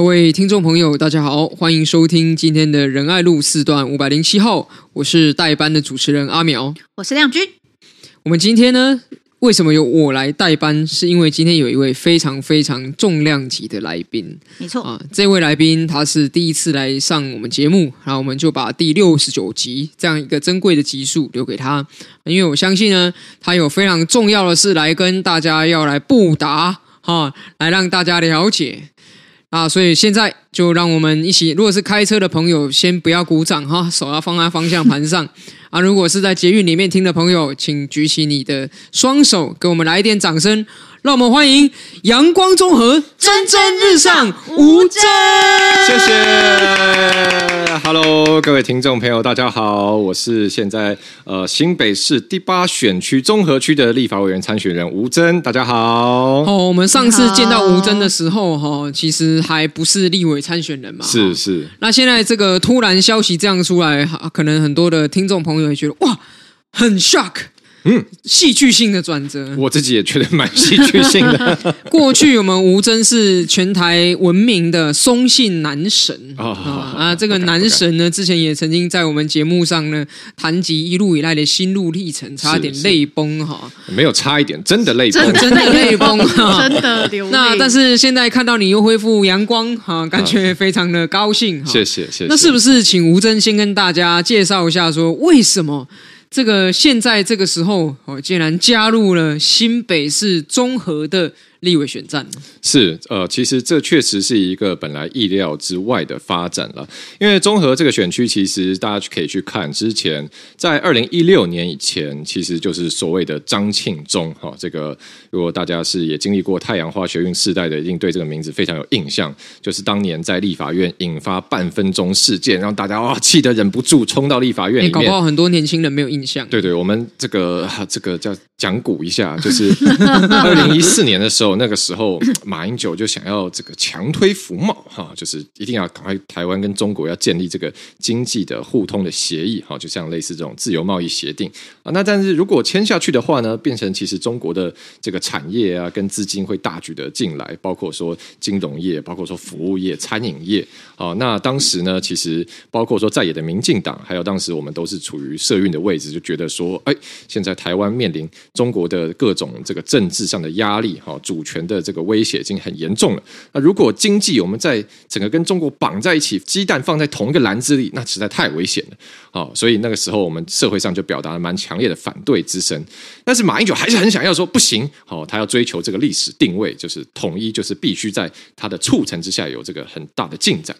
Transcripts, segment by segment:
各位听众朋友，大家好，欢迎收听今天的仁爱路四段五百零七号，我是代班的主持人阿苗，我是亮君。我们今天呢，为什么由我来代班？是因为今天有一位非常非常重量级的来宾，没错啊，这位来宾他是第一次来上我们节目，然后我们就把第六十九集这样一个珍贵的集数留给他，因为我相信呢，他有非常重要的事来跟大家要来布达哈，来让大家了解。啊，所以现在就让我们一起，如果是开车的朋友，先不要鼓掌哈，手要放在方向盘上。啊，如果是在捷运里面听的朋友，请举起你的双手，给我们来一点掌声。让我们欢迎阳光综合蒸蒸日上吴真，谢谢。Hello，各位听众朋友，大家好，我是现在呃新北市第八选区综合区的立法委员参选人吴真，大家好。哦，我们上次见到吴真的时候，哈，其实还不是立委参选人嘛，是是。那现在这个突然消息这样出来，可能很多的听众朋友也觉得哇，很 shock。嗯，戏剧性的转折，我自己也觉得蛮戏剧性的。过去我们吴峥是全台闻名的松信男神啊、哦、啊！这个男神呢，之前也曾经在我们节目上呢谈及一路以来的心路历程，差点泪崩哈。没有差一点，真的泪崩，真的泪崩，真的流泪。那但是现在看到你又恢复阳光哈，感觉非常的高兴。谢谢谢谢。那是不是请吴峥先跟大家介绍一下，说为什么？这个现在这个时候，哦，竟然加入了新北市综合的立委选战是呃，其实这确实是一个本来意料之外的发展了。因为综合这个选区，其实大家可以去看之前，在二零一六年以前，其实就是所谓的张庆忠哈。这个如果大家是也经历过太阳花学运世代的，一定对这个名字非常有印象。就是当年在立法院引发半分钟事件，让大家哇气得忍不住冲到立法院里面。搞不好很多年轻人没有印象。对对，我们这个这个叫讲古一下，就是 二零一四年的时候。那个时候，马英九就想要这个强推服贸哈，就是一定要赶快台湾跟中国要建立这个经济的互通的协议哈，就像类似这种自由贸易协定啊。那但是如果签下去的话呢，变成其实中国的这个产业啊跟资金会大举的进来，包括说金融业，包括说服务业、餐饮业啊。那当时呢，其实包括说在野的民进党，还有当时我们都是处于社运的位置，就觉得说，哎，现在台湾面临中国的各种这个政治上的压力哈，主权的这个威胁已经很严重了。那如果经济我们在整个跟中国绑在一起，鸡蛋放在同一个篮子里，那实在太危险了。好，所以那个时候我们社会上就表达了蛮强烈的反对之声。但是马英九还是很想要说不行，好，他要追求这个历史定位，就是统一，就是必须在他的促成之下有这个很大的进展。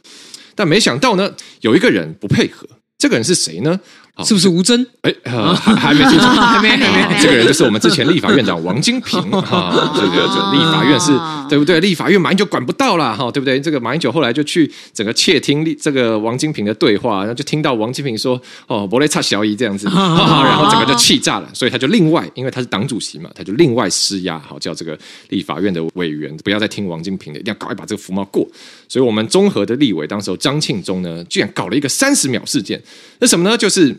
但没想到呢，有一个人不配合，这个人是谁呢？是不是吴峥？哎，还还没清楚，还没还没。这个人就是我们之前立法院长王金平 哈，这个这立法院是对不对？立法院马英九管不到了哈，对不对？这个马英九后来就去整个窃听这个王金平的对话，然后就听到王金平说：“哦，伯雷差小姨这样子。”然后整个就气炸了，所以他就另外，因为他是党主席嘛，他就另外施压，好叫这个立法院的委员不要再听王金平的，一定要赶快把这个福茂过。所以我们综合的立委当时候张庆忠呢，居然搞了一个三十秒事件，那什么呢？就是。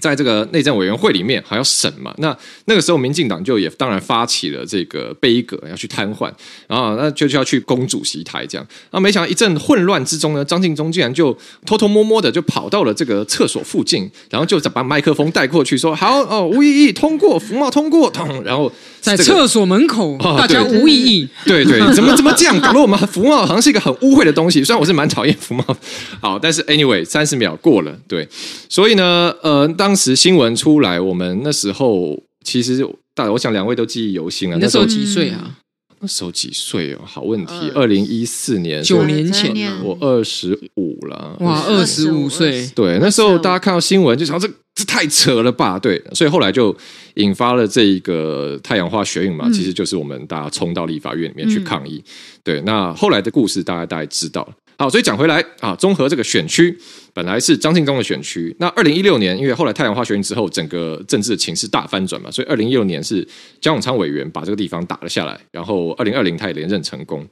在这个内政委员会里面还要审嘛？那那个时候，民进党就也当然发起了这个杯葛，要去瘫痪，然后那就就要去攻主席台这样。那没想到一阵混乱之中呢，张庆忠竟然就偷偷摸摸的就跑到了这个厕所附近，然后就把麦克风带过去说：“好哦，无异议通过，福茂通过。”然后。在厕所门口，哦、大家无异议。对对，怎么怎么这样搞得我们服贸好像是一个很污秽的东西？虽然我是蛮讨厌福茂，好，但是 anyway，三十秒过了，对，所以呢，呃，当时新闻出来，我们那时候其实大，我想两位都记忆犹新了。那时候几岁啊？那时候几岁哦？好问题。二零一四年，九年前，我二十五了。哇，二十五岁。对，那时候大家看到新闻就想这。这太扯了吧？对，所以后来就引发了这一个太阳花学运嘛，其实就是我们大家冲到立法院里面去抗议。对，那后来的故事大家大概知道了。好，所以讲回来啊，综合这个选区本来是张庆忠的选区。那二零一六年，因为后来太阳花学运之后，整个政治的情势大翻转嘛，所以二零一六年是江永昌委员把这个地方打了下来，然后二零二零他也连任成功。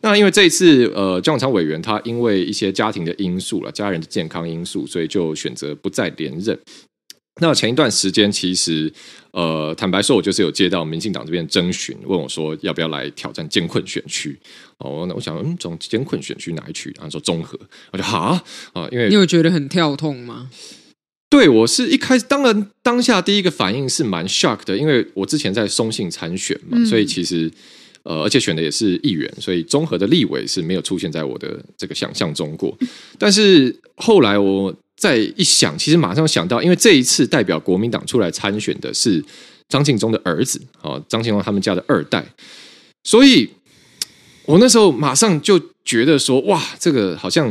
那因为这一次，呃，江永昌委员他因为一些家庭的因素了，家人的健康因素，所以就选择不再连任。那前一段时间，其实呃，坦白说，我就是有接到民进党这边征询，问我说要不要来挑战艰困选区。哦，那我想，嗯，从艰困选区哪一区？然后说综合，我就好啊，因为你有觉得很跳痛吗？对，我是一开始，当然当下第一个反应是蛮 shock 的，因为我之前在松信参选嘛，嗯、所以其实呃，而且选的也是议员，所以综合的立委是没有出现在我的这个想象中过。但是后来我。再一想，其实马上想到，因为这一次代表国民党出来参选的是张庆忠的儿子，哦，张庆忠他们家的二代，所以我那时候马上就觉得说，哇，这个好像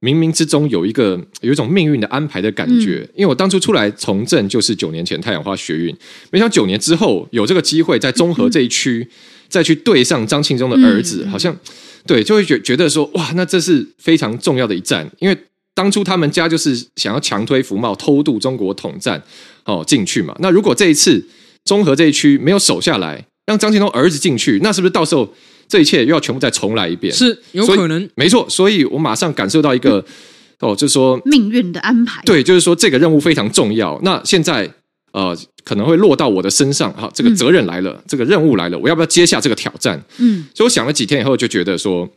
冥冥之中有一个有一种命运的安排的感觉。嗯、因为我当初出来从政就是九年前太阳花学运，没想到九年之后有这个机会在中和这一区再去对上张庆忠的儿子，好像对，就会觉觉得说，哇，那这是非常重要的一战，因为。当初他们家就是想要强推福茂，偷渡中国统战哦进去嘛。那如果这一次中和这一区没有守下来，让张庆东儿子进去，那是不是到时候这一切又要全部再重来一遍？是有可能，没错。所以我马上感受到一个、嗯、哦，就是说命运的安排。对，就是说这个任务非常重要。那现在呃可能会落到我的身上，哈，这个责任来了，嗯、这个任务来了，我要不要接下这个挑战？嗯，所以我想了几天以后，就觉得说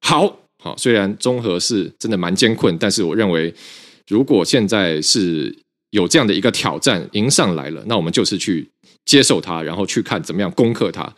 好。好，虽然综合是真的蛮艰困，但是我认为，如果现在是有这样的一个挑战迎上来了，那我们就是去接受它，然后去看怎么样攻克它。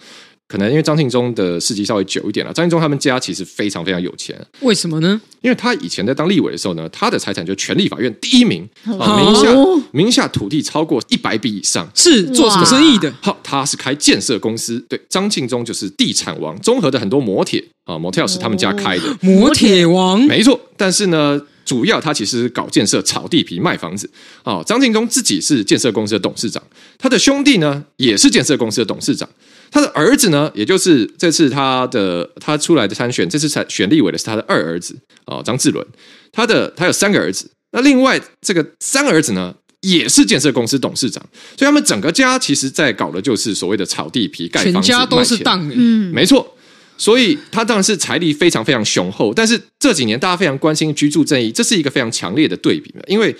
可能因为张庆忠的事迹稍微久一点了，张庆忠他们家其实非常非常有钱。为什么呢？因为他以前在当立委的时候呢，他的财产就是权力法院第一名，啊，名下名下土地超过一百笔以上，是做什么生意的？好，他是开建设公司。对，张庆忠就是地产王，综合的很多摩铁啊，motel 是他们家开的，摩铁王没错。但是呢，主要他其实搞建设、炒地皮、卖房子。啊，张庆忠自己是建设公司的董事长，他的兄弟呢也是建设公司的董事长。他的儿子呢，也就是这次他的他出来的参选，这次参选立委的是他的二儿子啊，张志伦。他的他有三个儿子，那另外这个三儿子呢，也是建设公司董事长，所以他们整个家其实在搞的就是所谓的炒地皮、盖房子、全家都是当的，嗯，没错。所以他当然是财力非常非常雄厚，但是这几年大家非常关心居住正义，这是一个非常强烈的对比，因为。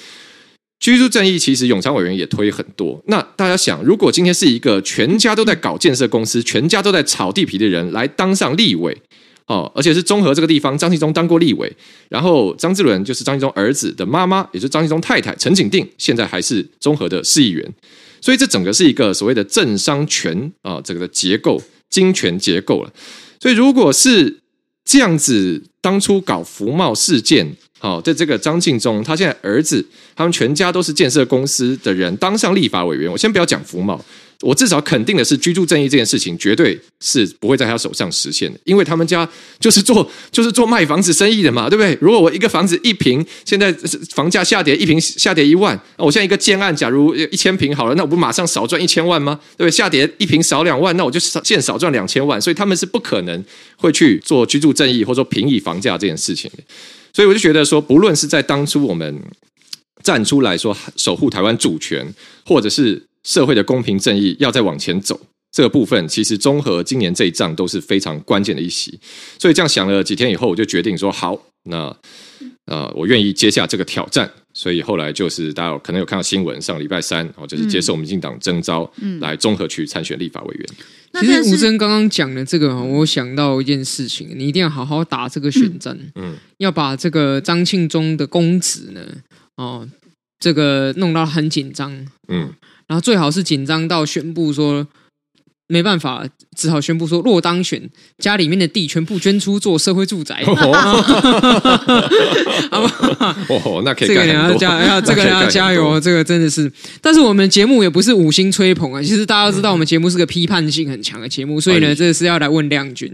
居住正义其实永昌委员也推很多。那大家想，如果今天是一个全家都在搞建设公司、全家都在炒地皮的人来当上立委，哦，而且是中和这个地方，张庆忠当过立委，然后张志伦就是张庆忠儿子的妈妈，也就是张庆忠太太陈景定，现在还是中和的市议员，所以这整个是一个所谓的政商权啊，这个的结构、金权结构了。所以如果是这样子，当初搞服贸事件。好，在这个张庆忠，他现在儿子，他们全家都是建设公司的人，当上立法委员。我先不要讲福茂，我至少肯定的是，居住正义这件事情绝对是不会在他手上实现的，因为他们家就是做就是做卖房子生意的嘛，对不对？如果我一个房子一平，现在房价下跌，一平下跌一万，那我现在一个建案，假如一千平好了，那我不马上少赚一千万吗？对不对？下跌一平少两万，那我就少现少赚两千万，所以他们是不可能会去做居住正义或者说平抑房价这件事情的。所以我就觉得说，不论是在当初我们站出来说守护台湾主权，或者是社会的公平正义要再往前走这个部分，其实综合今年这一仗都是非常关键的一席。所以这样想了几天以后，我就决定说好，那呃，我愿意接下这个挑战。所以后来就是大家有可能有看到新闻，上礼拜三哦，就是接受民进党征召，来综合区参选立法委员。其实吴征刚刚讲的这个，我想到一件事情，你一定要好好打这个选战，嗯，要把这个张庆忠的公子呢，哦，这个弄到很紧张，嗯，然后最好是紧张到宣布说。没办法，只好宣布说，若当选，家里面的地全部捐出做社会住宅。哦，那可以这个你要加，要这个你要加油，这个真的是。但是我们节目也不是五星吹捧啊，其实大家都知道，我们节目是个批判性很强的节目，所以呢，这是要来问亮君。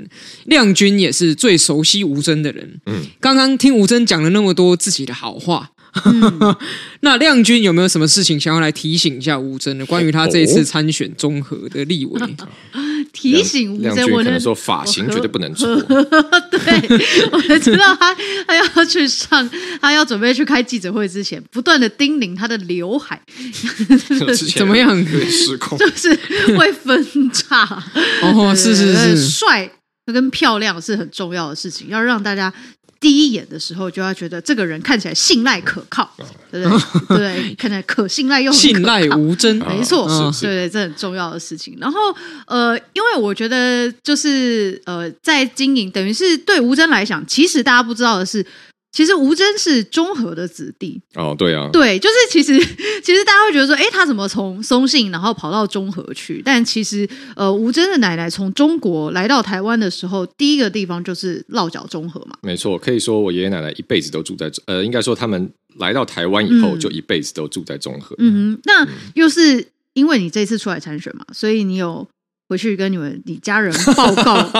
亮君也是最熟悉吴尊的人，嗯，刚刚听吴尊讲了那么多自己的好话。嗯、那亮君有没有什么事情想要来提醒一下吴峥呢？关于他这一次参选综合的立委，哦、提醒吴峥，我可能说发型绝对不能错。对，我才知道他他要去上，他要准备去开记者会之前，不断的叮咛他的刘海 怎么样失控，就是会分叉。哦，是是是，帅跟漂亮是很重要的事情，要让大家。第一眼的时候就要觉得这个人看起来信赖可靠，对不对？对？看起来可信赖又信赖无真，没错，是对对，这很重要的事情。然后呃，因为我觉得就是呃，在经营，等于是对吴真来讲，其实大家不知道的是。其实吴峥是中和的子弟哦，对啊，对，就是其实 其实大家会觉得说，哎，他怎么从松信然后跑到中和去？但其实呃，吴峥的奶奶从中国来到台湾的时候，第一个地方就是落脚中和嘛。没错，可以说我爷爷奶奶一辈子都住在呃，应该说他们来到台湾以后，就一辈子都住在中和。嗯哼，那又是因为你这次出来参选嘛，所以你有回去跟你们你家人报告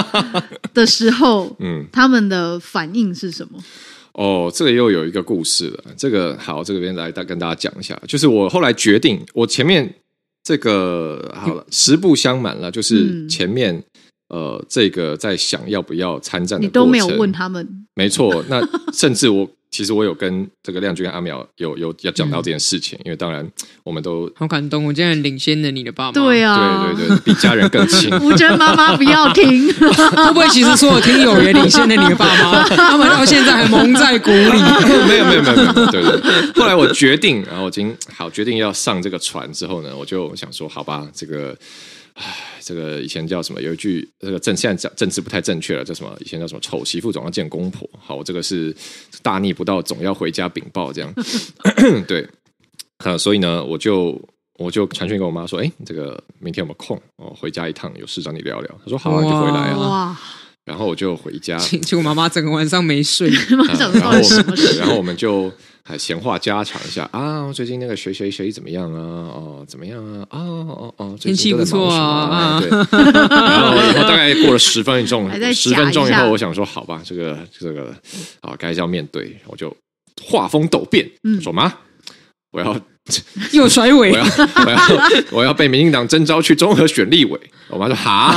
的时候，嗯，他们的反应是什么？哦，这个又有一个故事了。这个好，这个边来大跟大家讲一下。就是我后来决定，我前面这个好了，实不相瞒了，就是前面、嗯、呃，这个在想要不要参战的，你都没有问他们。没错，那甚至我。其实我有跟这个亮君跟阿淼有有要讲到这件事情，嗯、因为当然我们都好感动，我竟然领先了你的爸妈，对啊，对对对，比家人更亲。吴峥妈妈不要听，会不会其实所有听友也领先了你的爸妈？他们到现在还蒙在鼓里。没有没有没有没有，对对。后来我决定，然后我已经好决定要上这个船之后呢，我就想说，好吧，这个。唉，这个以前叫什么？有一句这个政现在讲政治不太正确了，叫什么？以前叫什么？丑媳妇总要见公婆。好，我这个是大逆不道，总要回家禀报。这样，对，啊，所以呢，我就我就传讯给我妈说，哎，这个明天有没有空？我回家一趟，有事找你聊聊。她说好啊，就回来啊。哇然后我就回家，结果妈妈整个晚上没睡。然后然后我们就还闲话家常一下啊，最近那个谁谁谁怎么样啊？哦，怎么样啊？哦哦哦，天气不错啊。对。然后然后大概过了十分钟，十分钟以后，我想说好吧，这个这个啊，该要面对，我就画风陡变，说妈，我要。又甩尾，我要我要我要被民进党征召去综合选立委。我妈说 哈，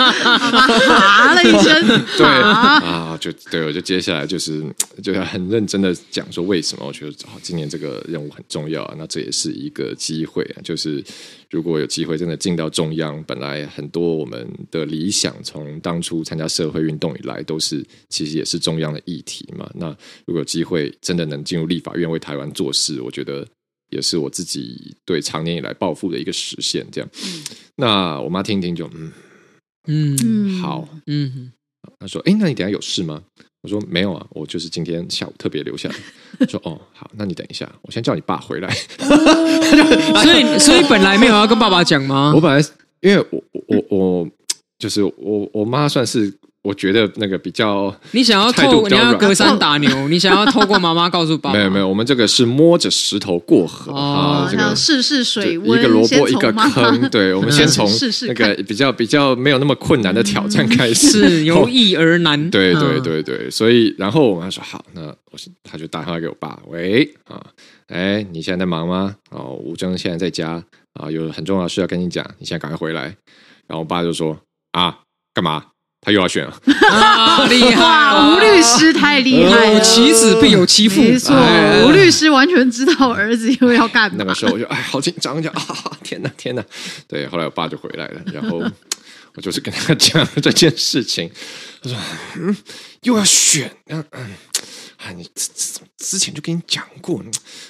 哈？了一声，对啊，就对，我就接下来就是就要很认真的讲说为什么我觉得今年这个任务很重要啊。那这也是一个机会啊，就是如果有机会真的进到中央，本来很多我们的理想，从当初参加社会运动以来，都是其实也是中央的议题嘛。那如果有机会真的能进入立法院为台湾做事，我觉得也是我自己对长年以来抱负的一个实现。这样，嗯、那我妈听一听就嗯嗯好嗯，她说：“哎，那你等下有事吗？”我说：“没有啊，我就是今天下午特别留下来。”说：“哦，好，那你等一下，我先叫你爸回来。哦”所以，所以本来没有要跟爸爸讲吗？我本来因为我我我就是我我妈算是。我觉得那个比较，你想要透，你要隔山打牛，你想要透过妈妈告诉爸爸。没有没有，我们这个是摸着石头过河啊，这个试试水温，一个萝卜一个坑，对，我们先从那个比较比较没有那么困难的挑战开始，是 由易而难。对对对对，所以然后我们说好，那我他就打电话给我爸，喂啊，哎，你现在在忙吗？哦，吴峥现在在家啊，有很重要的事要跟你讲，你现在赶快回来。然后我爸就说啊，干嘛？他又要选了，啊，厉害！哇，吴律师太厉害了，有其子必有其父，没错，吴律师完全知道儿子又要干嘛。那个时候我就哎，好紧张，就啊，天哪，天哪！对，后来我爸就回来了，然后我就是跟他讲这件事情，他说嗯，又要选，嗯嗯。啊，你之之之前就跟你讲过，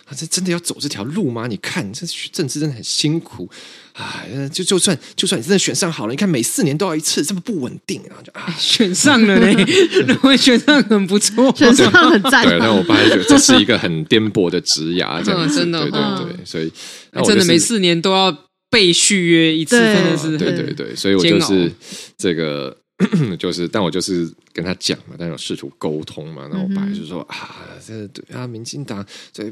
啊，这真的要走这条路吗？你看，这政治真的很辛苦啊！就就算就算你真的选上好了，你看每四年都要一次，这么不稳定啊！就啊，选上了呢，认为选上很不错，选上很赞。对，但我爸就觉得这是一个很颠簸的职涯，这样子，真的，对对对，所以真的每四年都要被续约一次，真的是，对对对，所以我就是这个。就是，但我就是跟他讲嘛，但有试图沟通嘛。那我爸就说、嗯、啊，这对啊，民进党这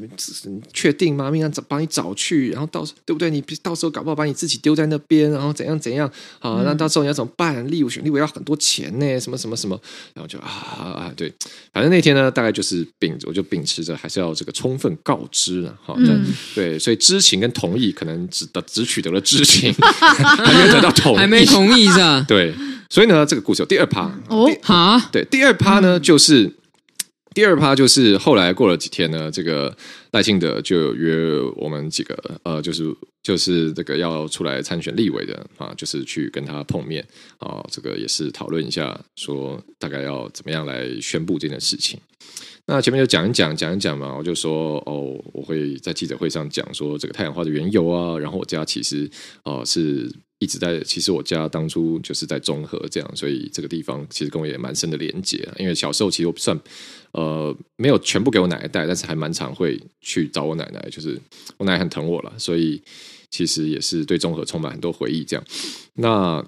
确定吗？民进党把你找去，然后到时对不对？你到时候搞不好把你自己丢在那边，然后怎样怎样啊？那到时候你要怎么办？立委选立委要很多钱呢，什么什么什么。然后就啊啊，对，反正那天呢，大概就是秉，我就秉持着还是要这个充分告知了哈。嗯、对，所以知情跟同意可能只得只取得了知情，还没有得到同意，还没同意是吧？对。所以呢，这个故事有第二趴哦，哈，对，第二趴呢，就是第二趴就是后来过了几天呢，这个赖清德就约我们几个呃，就是就是这个要出来参选立委的啊，就是去跟他碰面啊，这个也是讨论一下，说大概要怎么样来宣布这件事情。那前面就讲一讲，讲一讲嘛，我就说哦，我会在记者会上讲说这个太阳花的缘由啊，然后我家其实哦、呃、是。一直在，其实我家当初就是在中和这样，所以这个地方其实跟我也蛮深的连接。因为小时候其实我不算呃没有全部给我奶奶带，但是还蛮常会去找我奶奶，就是我奶奶很疼我了，所以其实也是对中和充满很多回忆。这样，那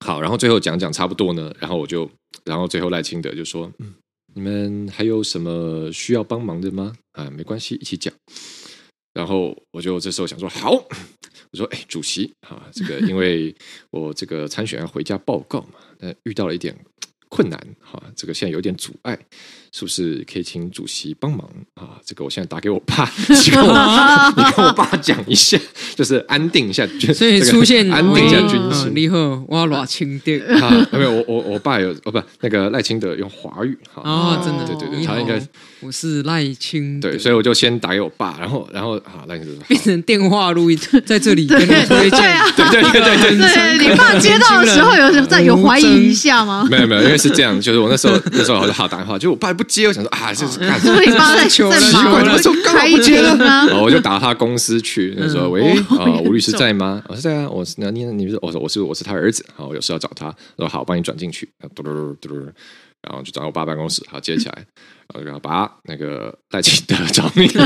好，然后最后讲讲差不多呢，然后我就，然后最后赖清德就说：“嗯，你们还有什么需要帮忙的吗？啊，没关系，一起讲。”然后我就这时候想说：“好。”我说：“哎，主席啊，这个因为我这个参选要回家报告嘛，那遇到了一点困难哈，这个现在有点阻碍，是不是可以请主席帮忙？啊？这个我现在打给我爸，你跟我爸讲一下，就是安定一下军，所以出现安定一下军心。你好，我赖清德啊，没有我我我爸有哦不，那个赖清德用华语哈。哦，真的对对对，他应该我是赖清德，对，所以我就先打给我爸，然后然后啊赖清德变成电话录音，在这里跟你推荐，对对对对对，你爸接到的时候有在有怀疑一下吗？没有没有，因为是这样，就是我那时候那时候我就好打电话，就我爸不接，我想说啊，这是干什么？你爸在求奇怪，那时候刚好不接了吗？我就打他公司去，那时候喂啊，吴律师在吗？我说在啊，我是那你你是我说我是我是他儿子，好，我有事要找他，我说好，我帮你转进去，嘟嘟嘟嘟，然后就找我爸办公室，好接起来，然后就跟他爸那个赖清德找你，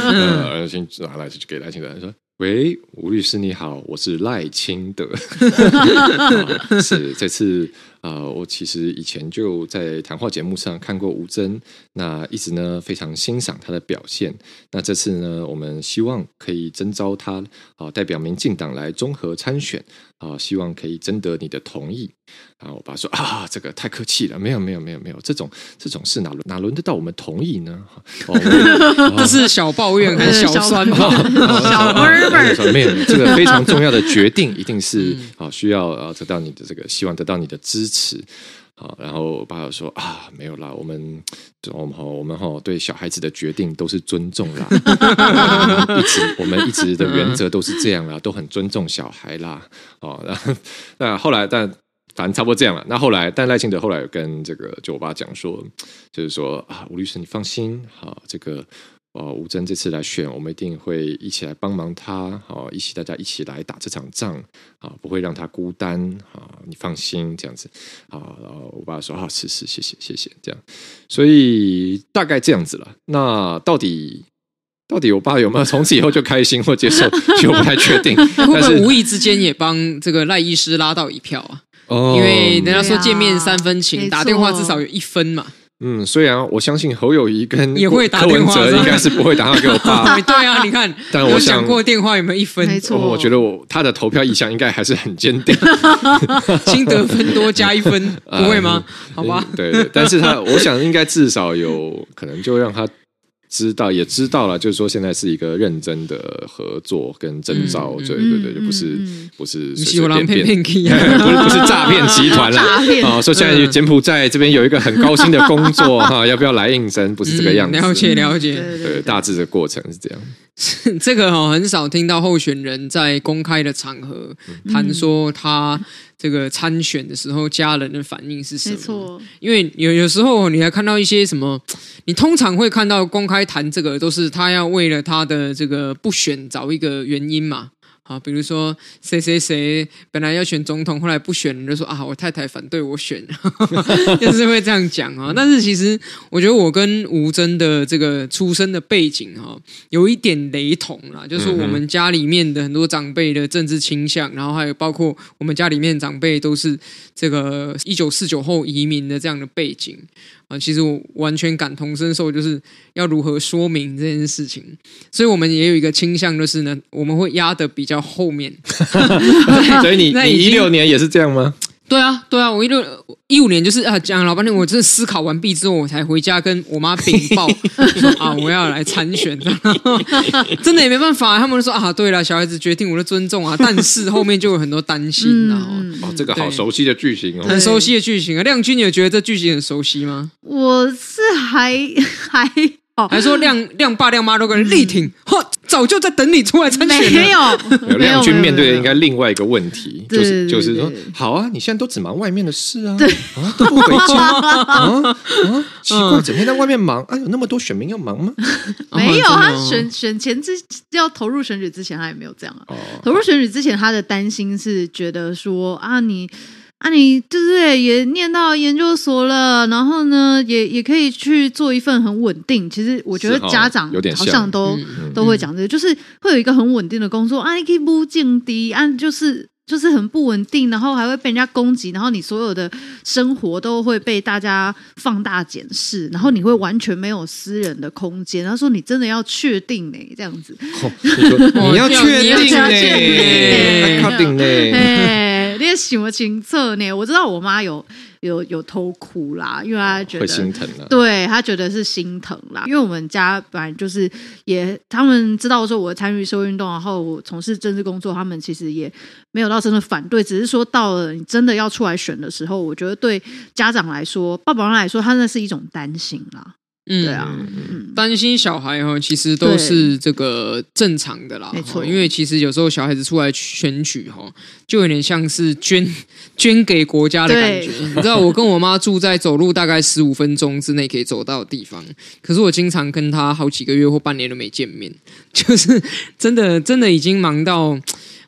呃，先拿来就给赖清德说。喂，吴律师你好，我是赖清德。是这次啊、呃，我其实以前就在谈话节目上看过吴征，那一直呢非常欣赏他的表现。那这次呢，我们希望可以征召他啊、呃，代表民进党来综合参选啊、呃，希望可以征得你的同意。然后我爸说啊，这个太客气了，没有没有没有没有，这种这种事哪轮哪轮得到我们同意呢？哦、这是小抱怨还是小酸吗？小妹妹，没有，这个非常重要的决定，一定是啊，需要啊得到你的这个，希望得到你的支持。好，然后我爸说啊，没有啦，我们我们哈我们哈对小孩子的决定都是尊重啦，一直我们一直的原则都是这样啦，都很尊重小孩啦。哦，然后那后来但。反正差不多这样了。那后来，但赖清德后来有跟这个就我爸讲说，就是说啊，吴律师你放心，好，这个呃吴征这次来选，我们一定会一起来帮忙他，好，一起大家一起来打这场仗，啊，不会让他孤单，啊，你放心这样子，啊，然后我爸说啊，是是，谢谢谢谢，这样，所以大概这样子了。那到底到底我爸有没有从此以后就开心或接受，其实我不太确定。会不会无意之间也帮这个赖医师拉到一票啊？哦，因为人家说见面三分情，打电话至少有一分嘛。嗯，虽然我相信侯友谊跟也会打电话，应该是不会打电话给我爸。对啊，你看，但我想过电话有没有一分？没错，我觉得我他的投票意向应该还是很坚定。新得分多加一分，不会吗？好吧，对对，但是他我想应该至少有可能就让他。知道也知道了，就是说现在是一个认真的合作跟征招，对对对，就不是不是随随便便，不是 不是诈骗集团啦。啊，说现在柬埔寨这边有一个很高薪的工作 哈，要不要来应征？不是这个样子。了解了解，对，大致的过程是这样。这个哈很少听到候选人在公开的场合谈说他这个参选的时候家人的反应是什么？没错，因为有有时候你还看到一些什么，你通常会看到公开谈这个都是他要为了他的这个不选找一个原因嘛。啊，比如说谁谁谁本来要选总统，后来不选，就说啊，我太太反对我选，就是会这样讲啊。但是其实我觉得我跟吴峥的这个出生的背景哈，有一点雷同啦，就是我们家里面的很多长辈的政治倾向，然后还有包括我们家里面长辈都是这个一九四九后移民的这样的背景。啊，其实我完全感同身受，就是要如何说明这件事情。所以我们也有一个倾向，就是呢，我们会压得比较后面。所以你 你一六年也是这样吗？对啊，对啊，我一六一五年就是啊，讲老半天，我真的思考完毕之后，我才回家跟我妈禀报 说啊，我要来参选。然 后真的也没办法，他们就说啊，对了，小孩子决定，我的尊重啊。但是后面就有很多担心，然后哦，这个好熟悉的剧情哦，很熟悉的剧情啊。亮君，你有觉得这剧情很熟悉吗？我是还 还。还说亮亮爸亮妈都跟人力挺，嚯，早就在等你出来参选。没 有，亮君面对的应该另外一个问题，就是就是说，好啊，你现在都只忙外面的事啊，啊都不回家 啊啊，奇怪，整天在外面忙啊，有那么多选民要忙吗？没有，他选选前之要投入选举之前，他也没有这样啊。投入选举之前，他的担心是觉得说啊，你。啊，你对不对？也念到研究所了，然后呢，也也可以去做一份很稳定。其实我觉得家长好像都都会讲这个，就是会有一个很稳定的工作。啊，你可以不进低，啊，就是就是很不稳定，然后还会被人家攻击，然后你所有的生活都会被大家放大检视，然后你会完全没有私人的空间。他说：“你真的要确定呢？这样子，哦、你，要确定呢？确定呢？”你什么情策呢？我知道我妈有有有偷哭啦，因为她觉得、心疼了。对，她觉得是心疼啦，因为我们家本来就是也，他们知道说我参与社会运动，然后我从事政治工作，他们其实也没有到真的反对，只是说到了你真的要出来选的时候，我觉得对家长来说，爸爸妈妈来说，他那是一种担心啦。嗯，对啊，担心小孩哈，其实都是这个正常的啦。没错，因为其实有时候小孩子出来选举哈，就有点像是捐捐给国家的感觉。你知道，我跟我妈住在走路大概十五分钟之内可以走到的地方，可是我经常跟她好几个月或半年都没见面，就是真的真的已经忙到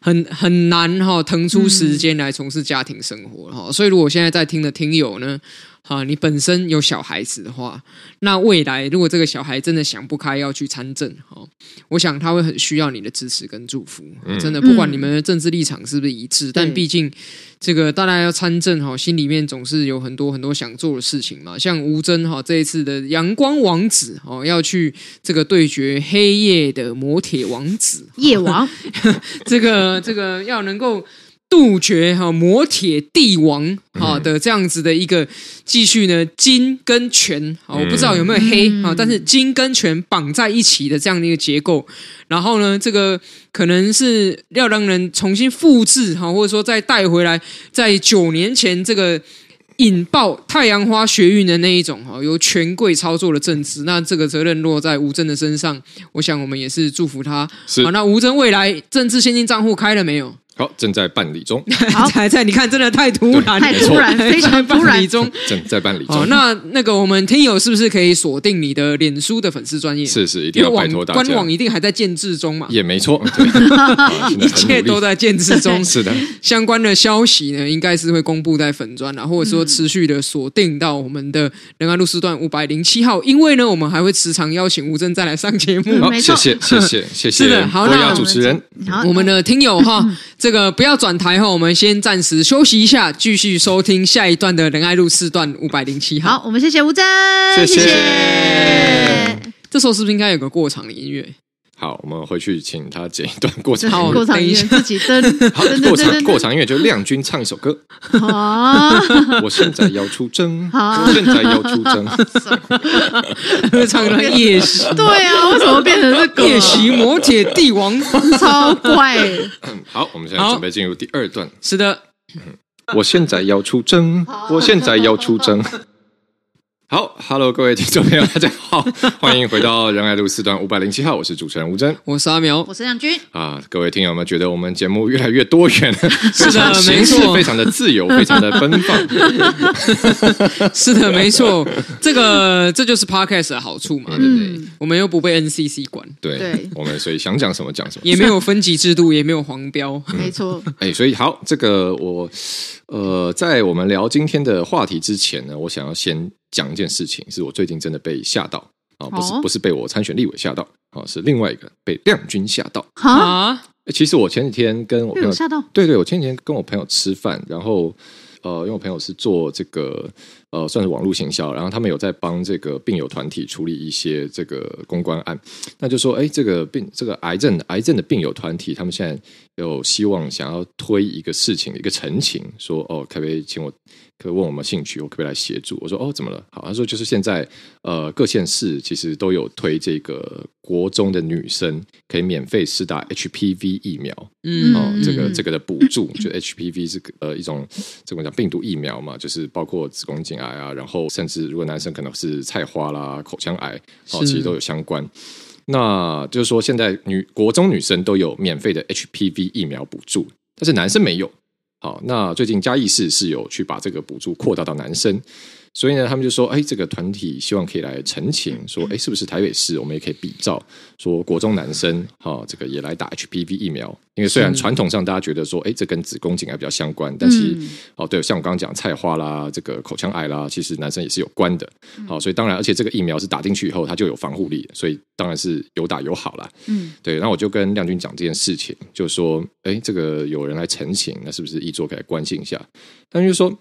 很很难哈，腾出时间来从事家庭生活哈。所以，如果现在在听的听友呢，好，你本身有小孩子的话，那未来如果这个小孩真的想不开要去参政，哈，我想他会很需要你的支持跟祝福。嗯、真的，不管你们的政治立场是不是一致，嗯、但毕竟这个大家要参政，哈，心里面总是有很多很多想做的事情嘛。像吴峥哈这一次的阳光王子，哦，要去这个对决黑夜的魔铁王子夜王，这个这个要能够。杜绝哈摩铁帝王哈的这样子的一个继续呢金跟权啊，我不知道有没有黑啊，但是金跟权绑在一起的这样的一个结构，然后呢，这个可能是要让人重新复制哈，或者说再带回来，在九年前这个引爆太阳花学运的那一种哈，由权贵操作的政治，那这个责任落在吴峥的身上，我想我们也是祝福他。好，那吴峥未来政治现金账户开了没有？好，正在办理中。好，还在，你看，真的太突然，太突然，非常突然。中，正在办理中。好，那那个我们听友是不是可以锁定你的脸书的粉丝专页？是是，一定要拜托大家。官网一定还在建制中嘛？也没错，一切都在建制中。是的，相关的消息呢，应该是会公布在粉专啊，或者说持续的锁定到我们的仁安路四段五百零七号。因为呢，我们还会时常邀请吴峥再来上节目。好，谢谢谢谢谢谢。是的，好，那主持人，我们的听友哈，这个不要转。台后，我们先暂时休息一下，继续收听下一段的仁爱路四段五百零七号。好，我们谢谢吴真，谢谢。谢谢这时候是不是应该有个过场的音乐？好，我们回去请他剪一段过场。好，过场音乐自己登。好，过场过场音乐就亮君唱一首歌。啊！我现在要出征，我现在要出征。唱个夜袭。对啊，为什么变成这个夜袭魔铁帝王？超怪。好，我们现在准备进入第二段。是的，我现在要出征，我现在要出征。好，Hello，各位听众朋友，大家好，欢迎回到仁爱路四段五百零七号，我是主持人吴真，我是阿苗，我是亮君啊。各位听友们，觉得我们节目越来越多元，是的，没错，非常的自由，非常的奔放，是的，没错，这个这就是 Podcast 的好处嘛，对不对？我们又不被 NCC 管，对，我们所以想讲什么讲什么，也没有分级制度，也没有黄标，没错。哎，所以好，这个我呃，在我们聊今天的话题之前呢，我想要先。讲一件事情，是我最近真的被吓到啊！不是不是被我参选立委吓到啊，是另外一个被亮君吓到啊！其实我前几天跟我朋友吓到，对对，我前几天跟我朋友吃饭，然后呃，因为我朋友是做这个呃，算是网络行销，然后他们有在帮这个病友团体处理一些这个公关案，那就说，哎，这个病这个癌症癌症的病友团体，他们现在有希望想要推一个事情，一个陈情，说哦，可不可以请我？可问我们兴趣，我可不可以来协助？我说哦，怎么了？好，他说就是现在呃，各县市其实都有推这个国中的女生可以免费施打 HPV 疫苗，嗯，哦，这个这个的补助，就 HPV 是呃一种怎么讲病毒疫苗嘛，就是包括子宫颈癌啊，然后甚至如果男生可能是菜花啦、口腔癌，哦，其实都有相关。那就是说，现在女国中女生都有免费的 HPV 疫苗补助，但是男生没有。好，那最近嘉义市是有去把这个补助扩大到男生。所以呢，他们就说：“哎，这个团体希望可以来澄清，说，哎，是不是台北市我们也可以比照，说国中男生哈、哦，这个也来打 HPV 疫苗？因为虽然传统上大家觉得说，哎，这跟子宫颈癌比较相关，但是、嗯、哦，对，像我刚刚讲菜花啦，这个口腔癌啦，其实男生也是有关的。好、哦，所以当然，而且这个疫苗是打进去以后，它就有防护力，所以当然是有打有好啦。嗯，对。然后我就跟亮君讲这件事情，就说，哎，这个有人来澄清，那是不是一桌可以来关心一下？亮君就说，哦。”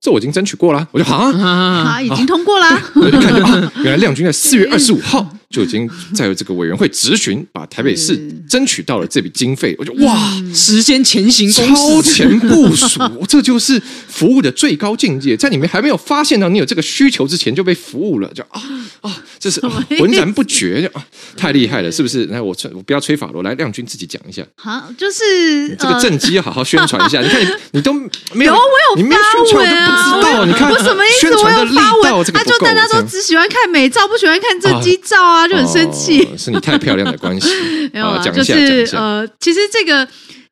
这我已经争取过了，我就好啊，已经通过了。我就看见啊，原来亮君在四月二十五号就已经在这个委员会咨询，把台北市争取到了这笔经费。我就哇，时间前行，超前部署，这就是服务的最高境界。在你们还没有发现到你有这个需求之前，就被服务了，就啊啊，这是 浑然不觉，就啊，太厉害了，是不是？来，我吹，我不要吹法罗，来，亮君自己讲一下。好，就是这个正机要好好宣传一下。你看，你你都没有，我有，你没有宣传。不知道，你看我什么意思？我有发文，他就大家都只喜欢看美照，不喜欢看正机照啊，就很生气。是你太漂亮的关系。没有啊，就是呃，其实这个，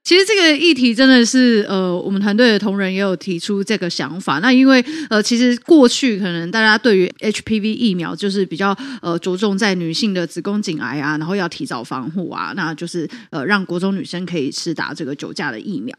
其实这个议题真的是呃，我们团队的同仁也有提出这个想法。那因为呃，其实过去可能大家对于 HPV 疫苗就是比较呃着重在女性的子宫颈癌啊，然后要提早防护啊，那就是呃让国中女生可以施打这个九价的疫苗。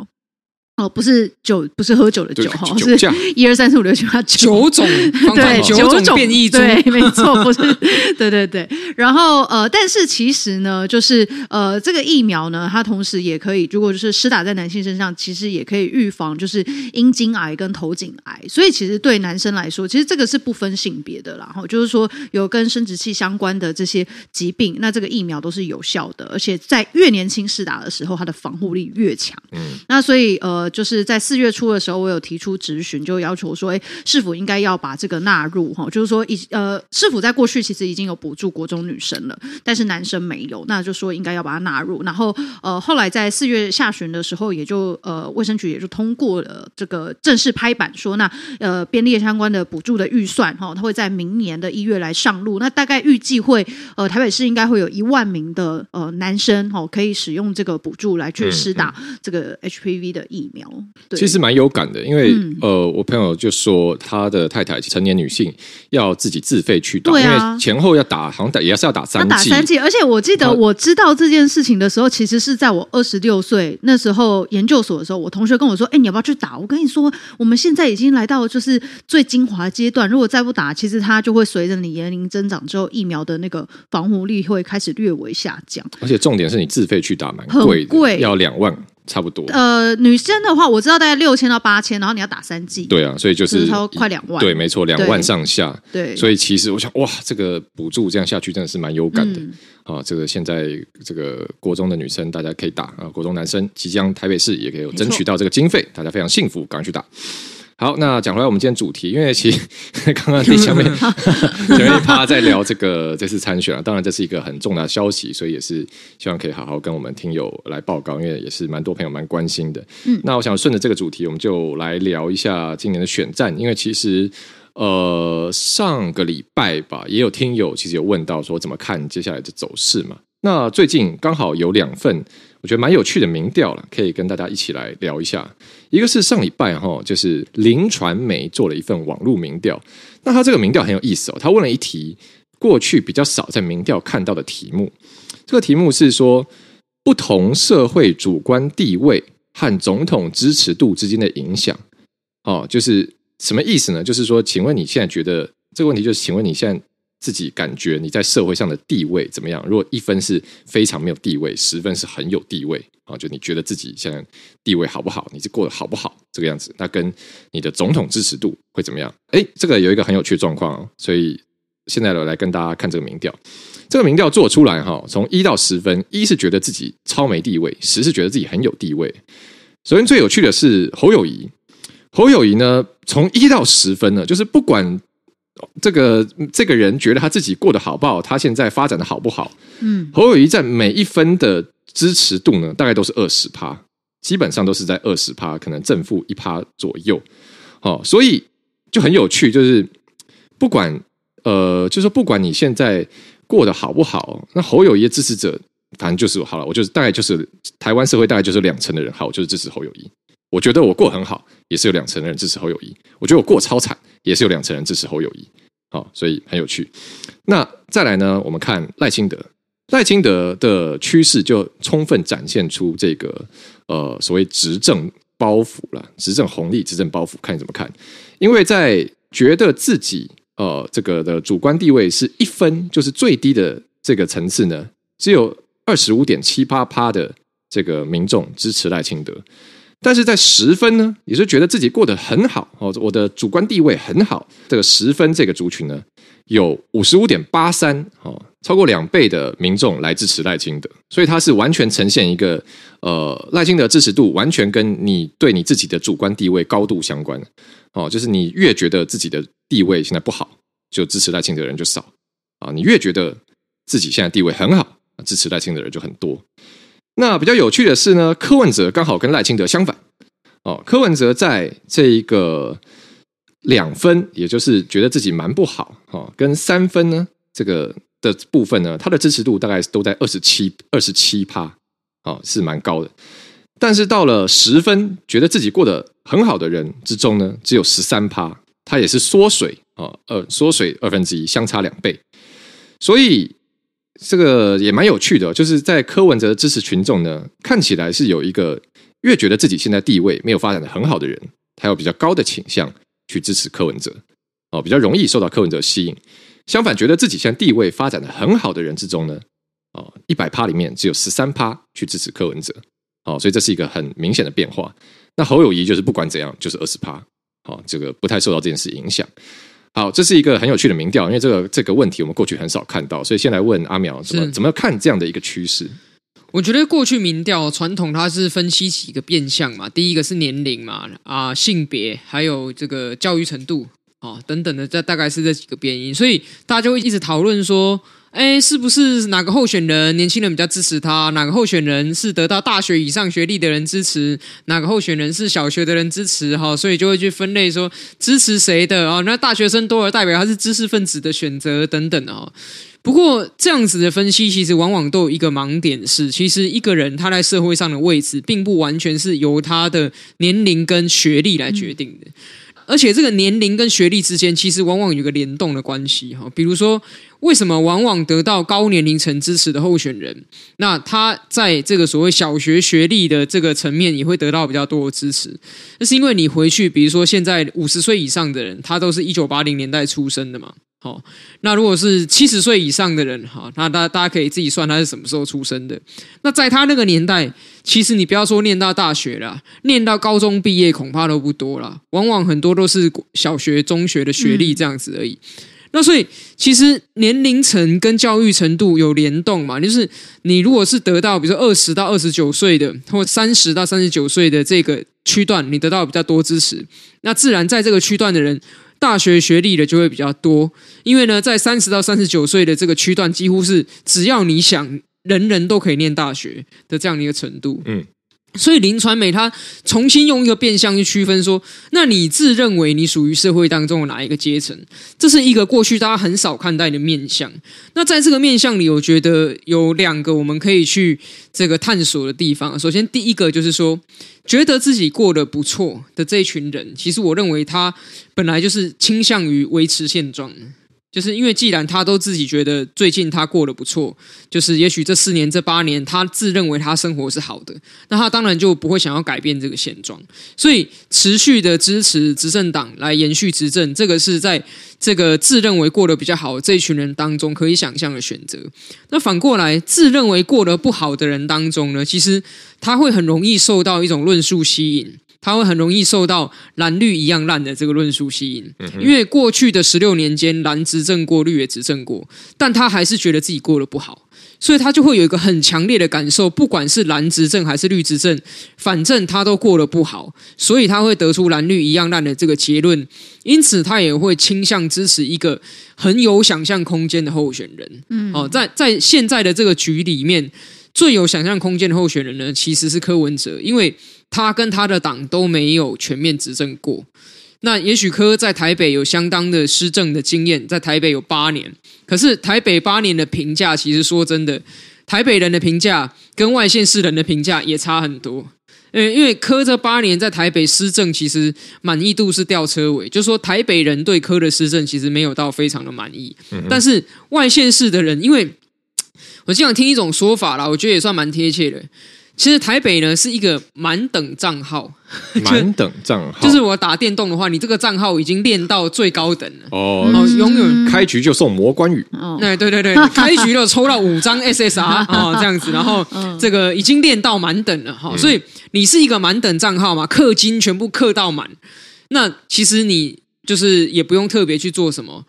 哦，不是酒，不是喝酒的酒哈，是一二三四五六七八九种，对，九种变异株，对，没错，不是，对对对。然后呃，但是其实呢，就是呃，这个疫苗呢，它同时也可以，如果就是施打在男性身上，其实也可以预防就是阴茎癌跟头颈癌。所以其实对男生来说，其实这个是不分性别的啦。然后就是说有跟生殖器相关的这些疾病，那这个疫苗都是有效的，而且在越年轻施打的时候，它的防护力越强。嗯，那所以呃。就是在四月初的时候，我有提出质询，就要求说，哎，是否应该要把这个纳入哈？就是说，已呃，是否在过去其实已经有补助国中女生了，但是男生没有，那就说应该要把它纳入。然后呃，后来在四月下旬的时候，也就呃，卫生局也就通过了这个正式拍板说，那呃，编列相关的补助的预算哈，它会在明年的一月来上路。那大概预计会呃，台北市应该会有一万名的呃男生哈，可以使用这个补助来去施打这个 HPV 的疫苗。其实蛮有感的，因为、嗯、呃，我朋友就说他的太太成年女性要自己自费去打，啊、因为前后要打，好像打也是要打三剂，打三剂。而且我记得我知道这件事情的时候，其实是在我二十六岁那时候研究所的时候，我同学跟我说：“哎，你要不要去打？”我跟你说，我们现在已经来到就是最精华阶段，如果再不打，其实它就会随着你年龄增长之后，疫苗的那个防护力会开始略微下降。而且重点是你自费去打蛮贵的，贵要两万。差不多，呃，女生的话，我知道大概六千到八千，然后你要打三剂，对啊，所以就是差不多快两万，对，没错，两万上下，对，所以其实我想，哇，这个补助这样下去真的是蛮有感的、嗯、啊。这个现在这个国中的女生大家可以打啊，国中男生即将台北市也可以有争取到这个经费，大家非常幸福，赶快去打。好，那讲回来，我们今天主题，因为其实 刚刚你前面 前面趴在聊这个这次参选啊，当然这是一个很重大的消息，所以也是希望可以好好跟我们听友来报告，因为也是蛮多朋友蛮关心的。嗯，那我想顺着这个主题，我们就来聊一下今年的选战，因为其实呃上个礼拜吧，也有听友其实有问到说怎么看接下来的走势嘛。那最近刚好有两份。我觉得蛮有趣的民调了，可以跟大家一起来聊一下。一个是上礼拜哈，就是林传媒做了一份网络民调。那他这个民调很有意思哦，他问了一题过去比较少在民调看到的题目。这个题目是说，不同社会主观地位和总统支持度之间的影响。哦，就是什么意思呢？就是说，请问你现在觉得这个问题就是，请问你现在自己感觉你在社会上的地位怎么样？如果一分是非常没有地位，十分是很有地位啊，就你觉得自己现在地位好不好？你是过得好不好？这个样子，那跟你的总统支持度会怎么样？哎，这个有一个很有趣的状况，所以现在我来跟大家看这个民调。这个民调做出来哈，从一到十分，一是觉得自己超没地位，十是觉得自己很有地位。首先最有趣的是侯友宜，侯友宜呢，从一到十分呢，就是不管。这个这个人觉得他自己过得好不好，他现在发展的好不好？嗯，侯友谊在每一分的支持度呢，大概都是二十趴，基本上都是在二十趴，可能正负一趴左右。哦，所以就很有趣，就是不管呃，就是说不管你现在过得好不好，那侯友谊的支持者，反正就是好了，我就是大概就是台湾社会大概就是两成的人，好，我就是支持侯友宜。我觉得我过很好，也是有两成人支持侯友宜。我觉得我过超惨，也是有两成人支持侯友宜。好，所以很有趣。那再来呢？我们看赖清德，赖清德的趋势就充分展现出这个呃所谓执政包袱了，执政红利、执政包袱，看你怎么看？因为在觉得自己呃这个的主观地位是一分，就是最低的这个层次呢，只有二十五点七八趴的这个民众支持赖清德。但是在十分呢，也是觉得自己过得很好哦，我的主观地位很好。这个十分这个族群呢，有五十五点八三哦，超过两倍的民众来支持赖清德，所以他是完全呈现一个呃赖清德支持度完全跟你对你自己的主观地位高度相关哦，就是你越觉得自己的地位现在不好，就支持赖清德的人就少啊，你越觉得自己现在地位很好，支持赖清德的人就很多。那比较有趣的是呢，柯文哲刚好跟赖清德相反哦。柯文哲在这一个两分，也就是觉得自己蛮不好哦，跟三分呢这个的部分呢，他的支持度大概都在二十七二十七趴哦，是蛮高的。但是到了十分，觉得自己过得很好的人之中呢，只有十三趴，他也是缩水啊，呃，缩水二分之一，相差两倍，所以。这个也蛮有趣的，就是在柯文哲的支持群众呢，看起来是有一个越觉得自己现在地位没有发展得很好的人，他有比较高的倾向去支持柯文哲，哦，比较容易受到柯文哲吸引。相反，觉得自己现在地位发展得很好的人之中呢，哦，一百趴里面只有十三趴去支持柯文哲，哦，所以这是一个很明显的变化。那侯友宜就是不管怎样就是二十趴，哦，这个不太受到这件事影响。好，这是一个很有趣的民调，因为这个这个问题我们过去很少看到，所以先来问阿苗怎么怎么看这样的一个趋势？我觉得过去民调传统它是分析几个变相嘛，第一个是年龄嘛，啊性别，还有这个教育程度啊等等的，这大概是这几个变因，所以大家就会一直讨论说。哎，是不是哪个候选人年轻人比较支持他？哪个候选人是得到大学以上学历的人支持？哪个候选人是小学的人支持？哈，所以就会去分类说支持谁的啊？那大学生多了，代表他是知识分子的选择等等啊。不过这样子的分析，其实往往都有一个盲点是，其实一个人他在社会上的位置，并不完全是由他的年龄跟学历来决定的。而且这个年龄跟学历之间，其实往往有个联动的关系哈。比如说，为什么往往得到高年龄层支持的候选人，那他在这个所谓小学学历的这个层面，也会得到比较多的支持？那是因为你回去，比如说现在五十岁以上的人，他都是一九八零年代出生的嘛。好，那如果是七十岁以上的人，哈，那大大家可以自己算他是什么时候出生的。那在他那个年代，其实你不要说念到大学了，念到高中毕业恐怕都不多了，往往很多都是小学、中学的学历这样子而已。嗯、那所以，其实年龄层跟教育程度有联动嘛，就是你如果是得到比如说二十到二十九岁的，或三十到三十九岁的这个区段，你得到比较多支持，那自然在这个区段的人。大学学历的就会比较多，因为呢，在三十到三十九岁的这个区段，几乎是只要你想，人人都可以念大学的这样的一个程度。嗯，所以林传美他重新用一个变相去区分说，那你自认为你属于社会当中的哪一个阶层？这是一个过去大家很少看待的面相。那在这个面相里，我觉得有两个我们可以去这个探索的地方。首先，第一个就是说。觉得自己过得不错的这一群人，其实我认为他本来就是倾向于维持现状。就是因为既然他都自己觉得最近他过得不错，就是也许这四年这八年他自认为他生活是好的，那他当然就不会想要改变这个现状，所以持续的支持执政党来延续执政，这个是在这个自认为过得比较好这一群人当中可以想象的选择。那反过来，自认为过得不好的人当中呢，其实他会很容易受到一种论述吸引。他会很容易受到蓝绿一样烂的这个论述吸引，因为过去的十六年间，蓝执政过，绿也执政过，但他还是觉得自己过得不好，所以他就会有一个很强烈的感受，不管是蓝执政还是绿执政，反正他都过得不好，所以他会得出蓝绿一样烂的这个结论，因此他也会倾向支持一个很有想象空间的候选人。嗯，哦，在在现在的这个局里面，最有想象空间的候选人呢，其实是柯文哲，因为。他跟他的党都没有全面执政过，那也许柯在台北有相当的施政的经验，在台北有八年，可是台北八年的评价，其实说真的，台北人的评价跟外县市人的评价也差很多。嗯，因为柯这八年在台北施政，其实满意度是吊车尾，就是说台北人对柯的施政其实没有到非常的满意，但是外县市的人，因为我经常听一种说法啦，我觉得也算蛮贴切的。其实台北呢是一个满等账号，满等账号就是我打电动的话，你这个账号已经练到最高等了哦，永远开局就送魔关羽，哎对对对，开局就抽到五张 SSR 啊 这样子，然后这个已经练到满等了哈，所以你是一个满等账号嘛，氪金全部氪到满，那其实你就是也不用特别去做什么。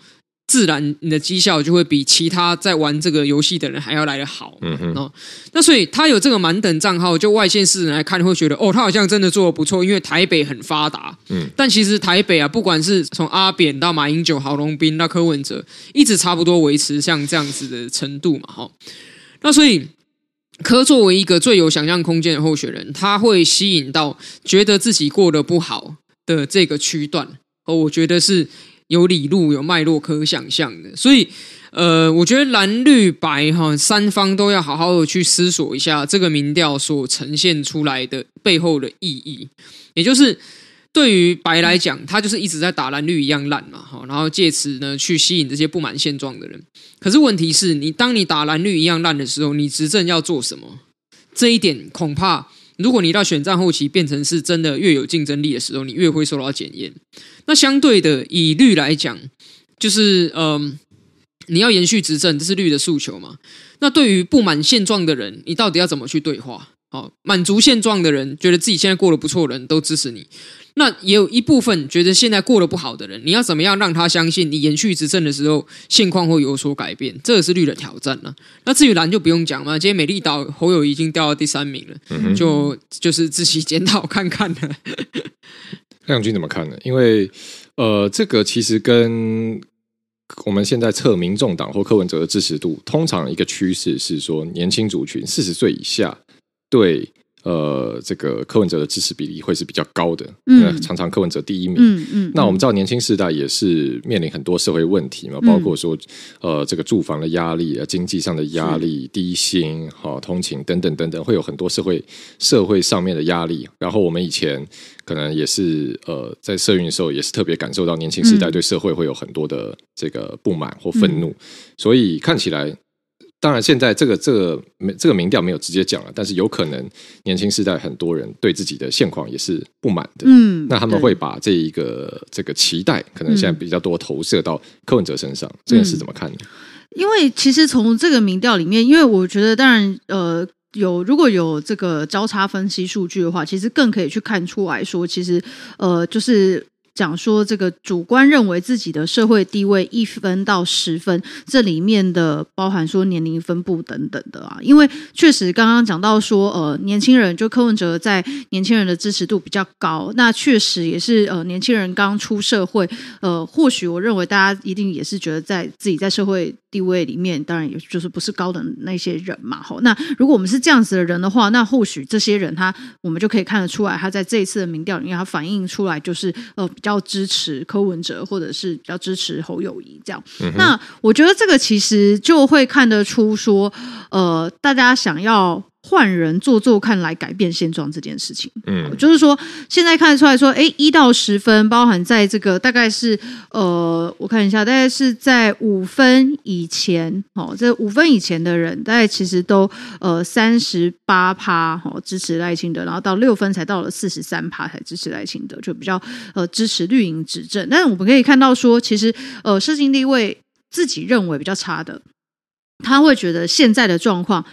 自然，你的绩效就会比其他在玩这个游戏的人还要来得好。嗯哼，哦，那所以他有这个满等账号，就外县市人来看会觉得，哦，他好像真的做的不错，因为台北很发达。嗯，但其实台北啊，不管是从阿扁到马英九、郝龙斌到柯文哲，一直差不多维持像这样子的程度嘛。哈，那所以柯作为一个最有想象空间的候选人，他会吸引到觉得自己过得不好的这个区段。哦，我觉得是。有理路、有脉络可想象的，所以，呃，我觉得蓝绿白哈三方都要好好的去思索一下这个民调所呈现出来的背后的意义。也就是对于白来讲，他就是一直在打蓝绿一样烂嘛，哈，然后借此呢去吸引这些不满现状的人。可是问题是你当你打蓝绿一样烂的时候，你执政要做什么？这一点恐怕。如果你到选战后期变成是真的越有竞争力的时候，你越会受到检验。那相对的，以绿来讲，就是嗯、你要延续执政，这是绿的诉求嘛。那对于不满现状的人，你到底要怎么去对话？好，满足现状的人，觉得自己现在过得不错的人都支持你。那也有一部分觉得现在过得不好的人，你要怎么样让他相信你延续执政的时候现况会有所改变？这也是绿的挑战了。那至于蓝就不用讲嘛，今天美丽岛侯友宜已经掉到第三名了，嗯、就就是自己检讨看看了。亮君怎么看呢？因为呃，这个其实跟我们现在测民众党或柯文哲的支持度，通常一个趋势是说，年轻族群四十岁以下对。呃，这个柯文哲的支持比例会是比较高的，嗯，常常柯文哲第一名。嗯嗯。嗯，那我们知道，年轻世代也是面临很多社会问题嘛，包括说，呃，这个住房的压力啊，经济上的压力，低薪、哈、哦、通勤等等等等，会有很多社会社会上面的压力。然后我们以前可能也是呃，在社运的时候，也是特别感受到年轻世代对社会会有很多的这个不满或愤怒，嗯、所以看起来。当然，现在这个这个没这个民调没有直接讲了，但是有可能年轻世代很多人对自己的现况也是不满的。嗯，那他们会把这一个这个期待，可能现在比较多投射到柯文哲身上，嗯、这件事怎么看呢？因为其实从这个民调里面，因为我觉得，当然，呃，有如果有这个交叉分析数据的话，其实更可以去看出来说，其实，呃，就是。讲说这个主观认为自己的社会地位一分到十分，这里面的包含说年龄分布等等的啊，因为确实刚刚讲到说，呃，年轻人就柯文哲在年轻人的支持度比较高，那确实也是呃年轻人刚出社会，呃，或许我认为大家一定也是觉得在自己在社会地位里面，当然也就是不是高的那些人嘛，吼，那如果我们是这样子的人的话，那或许这些人他我们就可以看得出来，他在这一次的民调里面，他反映出来就是呃比较。比较支持柯文哲，或者是比较支持侯友谊这样。嗯、那我觉得这个其实就会看得出说，呃，大家想要换人做做看来改变现状这件事情。嗯，就是说现在看得出来说，哎，一到十分，包含在这个大概是呃，我看一下，大概是在五分以前哦，这五分以前的人，大概其实都呃三十八趴哦支持赖清德，然后到六分才到了四十三趴才支持赖清德，就比较呃支持绿营执政。但是我们可以看到说，其实呃社经地位自己认为比较差的。他会觉得现在的状况，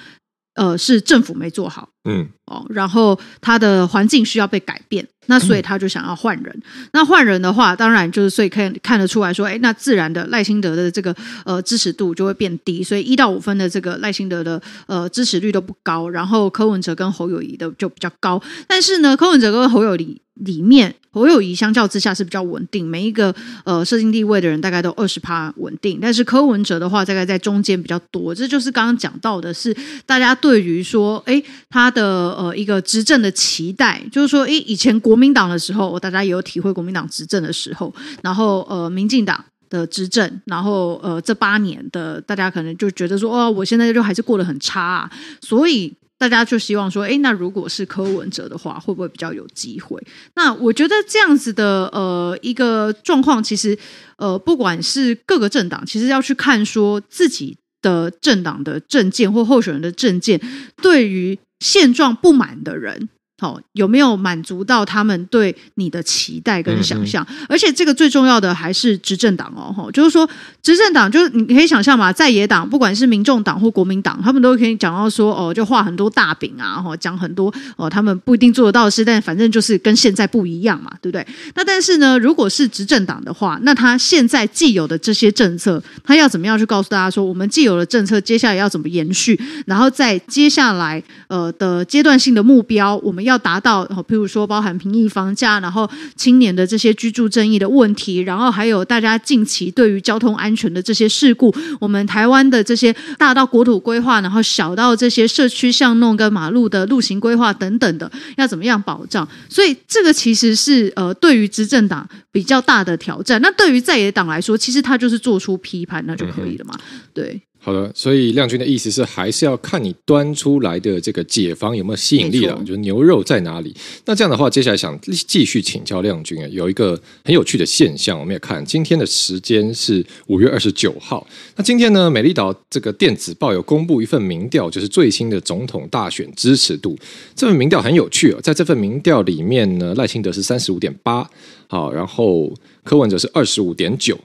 呃，是政府没做好，嗯，哦，然后他的环境需要被改变，那所以他就想要换人。嗯、那换人的话，当然就是所以可以看得出来说，哎，那自然的赖清德的这个呃支持度就会变低，所以一到五分的这个赖清德的呃支持率都不高，然后柯文哲跟侯友谊的就比较高。但是呢，柯文哲跟侯友宜里面。侯友宜相较之下是比较稳定，每一个呃社经地位的人大概都二十趴稳定，但是柯文哲的话大概在中间比较多，这就是刚刚讲到的是大家对于说，诶他的呃一个执政的期待，就是说，诶以前国民党的时候，大家也有体会国民党执政的时候，然后呃民进党的执政，然后呃这八年的大家可能就觉得说，哦，我现在就还是过得很差，所以。大家就希望说，诶，那如果是柯文哲的话，会不会比较有机会？那我觉得这样子的呃一个状况，其实呃不管是各个政党，其实要去看说自己的政党的政见或候选人的政见，对于现状不满的人。好，有没有满足到他们对你的期待跟想象？嗯嗯，而且这个最重要的还是执政党哦，哦，就是说执政党就是你可以想象嘛，在野党不管是民众党或国民党，他们都可以讲到说哦，就画很多大饼啊，哦，讲很多哦，他们不一定做得到的事，但反正就是跟现在不一样嘛，对不对？那但是呢，如果是执政党的话，那他现在既有的这些政策，他要怎么样去告诉大家说，我们既有的政策接下来要怎么延续，然后在接下来呃的阶段性的目标，我们。要达到，譬如说包含平抑房价，然后青年的这些居住正义的问题，然后还有大家近期对于交通安全的这些事故，我们台湾的这些大到国土规划，然后小到这些社区巷弄跟马路的路行规划等等的，要怎么样保障？所以这个其实是呃，对于执政党比较大的挑战。那对于在野党来说，其实他就是做出批判，那就可以了嘛？对。好的，所以亮君的意思是，还是要看你端出来的这个解方有没有吸引力了，就是牛肉在哪里。那这样的话，接下来想继续请教亮君啊，有一个很有趣的现象，我们也看今天的时间是五月二十九号。那今天呢，美丽岛这个电子报有公布一份民调，就是最新的总统大选支持度。这份民调很有趣哦，在这份民调里面呢，赖清德是三十五点八，好，然后柯文哲是二十五点九。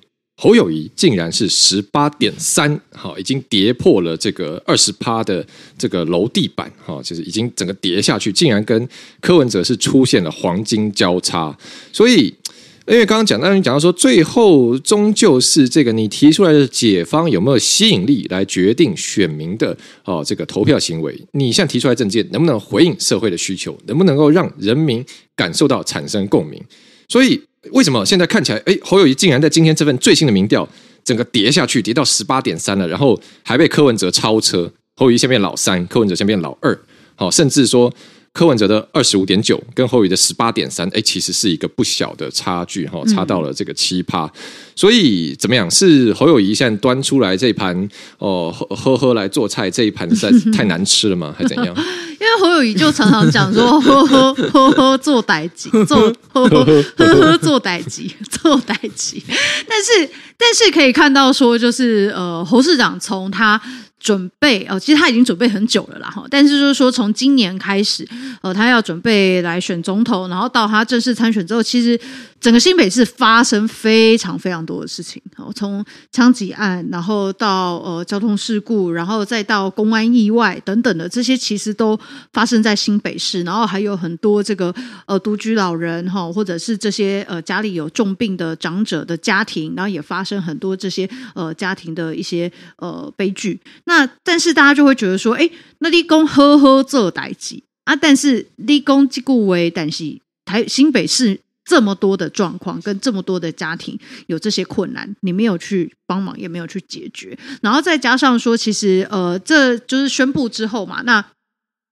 侯友宜竟然是十八点三，好，已经跌破了这个二十趴的这个楼地板，哈，就是已经整个跌下去，竟然跟柯文哲是出现了黄金交叉。所以，因为刚刚讲到，你讲到说，最后终究是这个你提出来的解方有没有吸引力来决定选民的哦这个投票行为？你现在提出来政见能不能回应社会的需求？能不能够让人民感受到产生共鸣？所以。为什么现在看起来，哎，侯友谊竟然在今天这份最新的民调，整个跌下去，跌到十八点三了，然后还被柯文哲超车，侯友谊先变老三，柯文哲先变老二，好，甚至说。柯文哲的二十五点九跟侯友宜的十八点三，哎，其实是一个不小的差距哈，差到了这个七趴。嗯、所以怎么样？是侯友宜现在端出来这一盘哦，呵呵呵来做菜这一盘实在 太难吃了吗？还怎样？因为侯友宜就常常讲说呵呵呵呵做代志，做呵呵呵呵做代志，做代志。但是但是可以看到说，就是呃，侯市长从他。准备哦，其实他已经准备很久了啦哈，但是就是说从今年开始，呃，他要准备来选总统，然后到他正式参选之后，其实。整个新北市发生非常非常多的事情，从枪击案，然后到呃交通事故，然后再到公安意外等等的这些，其实都发生在新北市，然后还有很多这个呃独居老人哈，或者是这些呃家里有重病的长者的家庭，然后也发生很多这些呃家庭的一些呃悲剧。那但是大家就会觉得说，哎，那立功呵呵做代志啊，但是立功即故为，但是台新北市。这么多的状况跟这么多的家庭有这些困难，你没有去帮忙，也没有去解决，然后再加上说，其实呃，这就是宣布之后嘛，那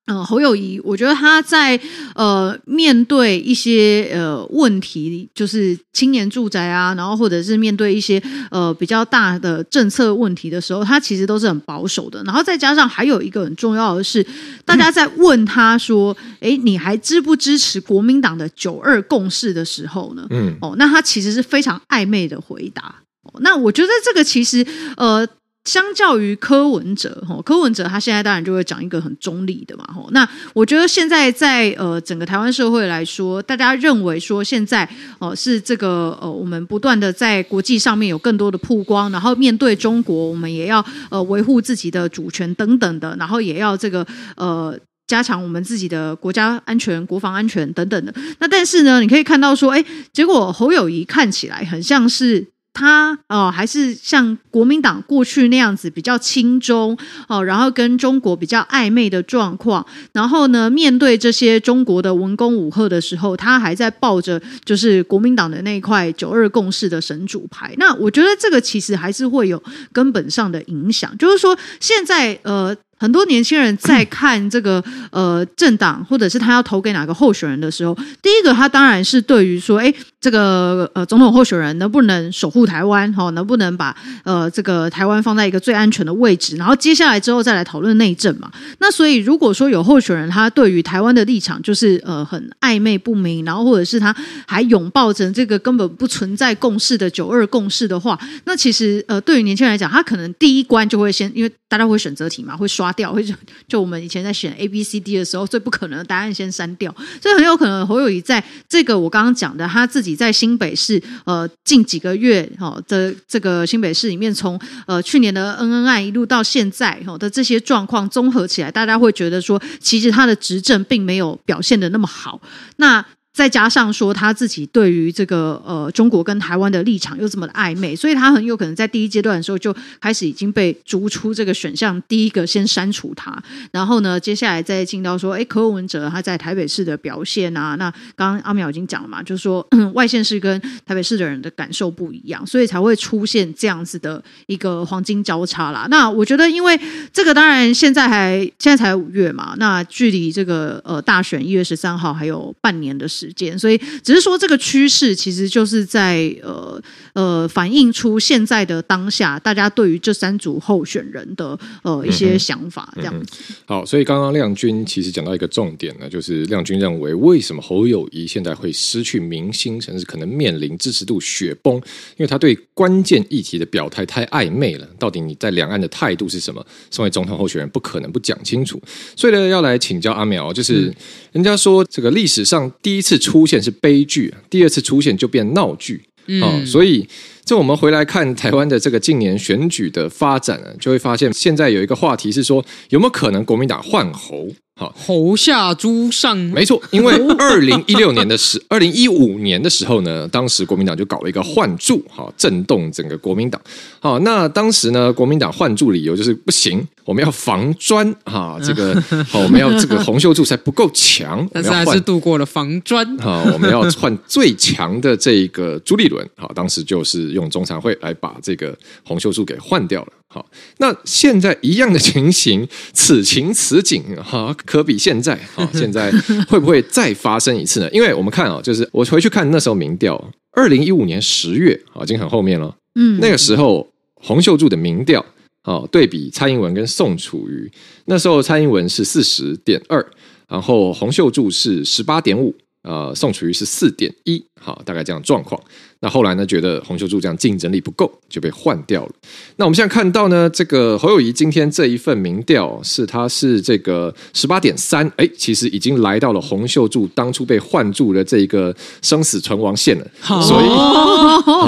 呃，侯友谊，我觉得他在呃面对一些呃问题，就是青年住宅啊，然后或者是面对一些呃比较大的政策问题的时候，他其实都是很保守的。然后再加上还有一个很重要的是，大家在问他说：“哎，你还支不支持国民党的九二共识的时候呢？”嗯，哦，那他其实是非常暧昧的回答。哦，那我觉得这个其实呃。相较于柯文哲，哈，柯文哲他现在当然就会讲一个很中立的嘛，哈。那我觉得现在在呃整个台湾社会来说，大家认为说现在哦、是这个呃我们不断的在国际上面有更多的曝光，然后面对中国，我们也要呃维护自己的主权等等的，然后也要这个呃加强我们自己的国家安全、国防安全等等的。那但是呢，你可以看到说，哎，结果侯友宜看起来很像是。他哦、还是像国民党过去那样子比较轻中哦，然后跟中国比较暧昧的状况。然后呢，面对这些中国的文攻武吓的时候，他还在抱着就是国民党的那一块九二共识的神主牌。那我觉得这个其实还是会有根本上的影响，就是说现在呃。很多年轻人在看这个 呃政党，或者是他要投给哪个候选人的时候，第一个他当然是对于说，哎，这个呃总统候选人能不能守护台湾，哈，能不能把呃这个台湾放在一个最安全的位置，然后接下来之后再来讨论内政嘛。那所以如果说有候选人他对于台湾的立场就是呃很暧昧不明，然后或者是他还拥抱着这个根本不存在共识的九二共识的话，那其实呃对于年轻人来讲，他可能第一关就会先，因为大家会选择题嘛，会刷。掉，会就就我们以前在选 A B C D 的时候，最不可能的答案先删掉，所以很有可能侯友宜在这个我刚刚讲的，他自己在新北市呃近几个月哈的这个新北市里面，从呃去年的恩恩案一路到现在哈的这些状况综合起来，大家会觉得说，其实他的执政并没有表现的那么好。那再加上说他自己对于这个呃中国跟台湾的立场又这么的暧昧，所以他很有可能在第一阶段的时候就开始已经被逐出这个选项，第一个先删除他，然后呢，接下来再进到说，哎，柯文哲他在台北市的表现啊，那刚刚阿苗已经讲了嘛，就是说外县市跟台北市的人的感受不一样，所以才会出现这样子的一个黄金交叉啦。那我觉得，因为这个当然现在还现在才五月嘛，那距离这个呃大选一月十三号还有半年的时间。所以只是说这个趋势其实就是在呃呃反映出现在的当下，大家对于这三组候选人的呃一些想法这样子。嗯嗯、好，所以刚刚亮君其实讲到一个重点呢，就是亮君认为为什么侯友谊现在会失去民心，甚至可能面临支持度雪崩，因为他对关键议题的表态太暧昧了。到底你在两岸的态度是什么？身为总统候选人不可能不讲清楚。所以呢，要来请教阿苗，就是人家说这个历史上第一次。出现是悲剧，第二次出现就变闹剧，嗯、哦，所以这我们回来看台湾的这个近年选举的发展呢，就会发现现在有一个话题是说，有没有可能国民党换侯？好，侯下诸上，没错，因为二零一六年的时，二零一五年的时候呢，当时国民党就搞了一个换柱，好，震动整个国民党。好，那当时呢，国民党换柱理由就是不行，我们要防砖，哈，这个 好，我们要这个洪秀柱才不够强，但是还是度过了防砖。好，我们要换最强的这个朱立伦，好，当时就是用中常会来把这个洪秀柱给换掉了。好，那现在一样的情形，此情此景，哈，可比现在，哈，现在会不会再发生一次呢？因为我们看啊，就是我回去看那时候民调，二零一五年十月，啊，已经很后面了，嗯，那个时候洪秀柱的民调，啊，对比蔡英文跟宋楚瑜，那时候蔡英文是四十点二，然后洪秀柱是十八点五。呃，宋楚瑜是四点一，好，大概这样状况。那后来呢，觉得洪秀柱这样竞争力不够，就被换掉了。那我们现在看到呢，这个侯友谊今天这一份民调是，他是这个十八点三，哎，其实已经来到了洪秀柱当初被换住的这个生死存亡线了。所以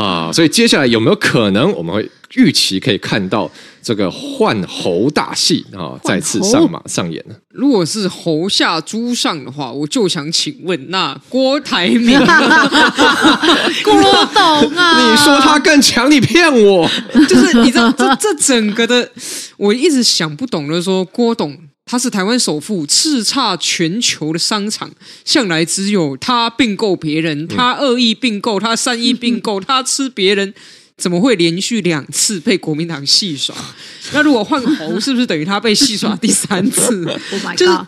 啊，所以接下来有没有可能我们会预期可以看到？这个换侯大戏啊，再次上马上演了。如果是侯下诸上的话，我就想请问，那郭台铭 郭董啊，你说他更强，你骗我？就是你知道，这这整个的，我一直想不懂的，说郭董他是台湾首富，叱咤全球的商场，向来只有他并购别人，他恶意并购，他善意并购，他吃别人。怎么会连续两次被国民党戏耍？那如果换侯，是不是等于他被戏耍第三次？Oh my God. 就是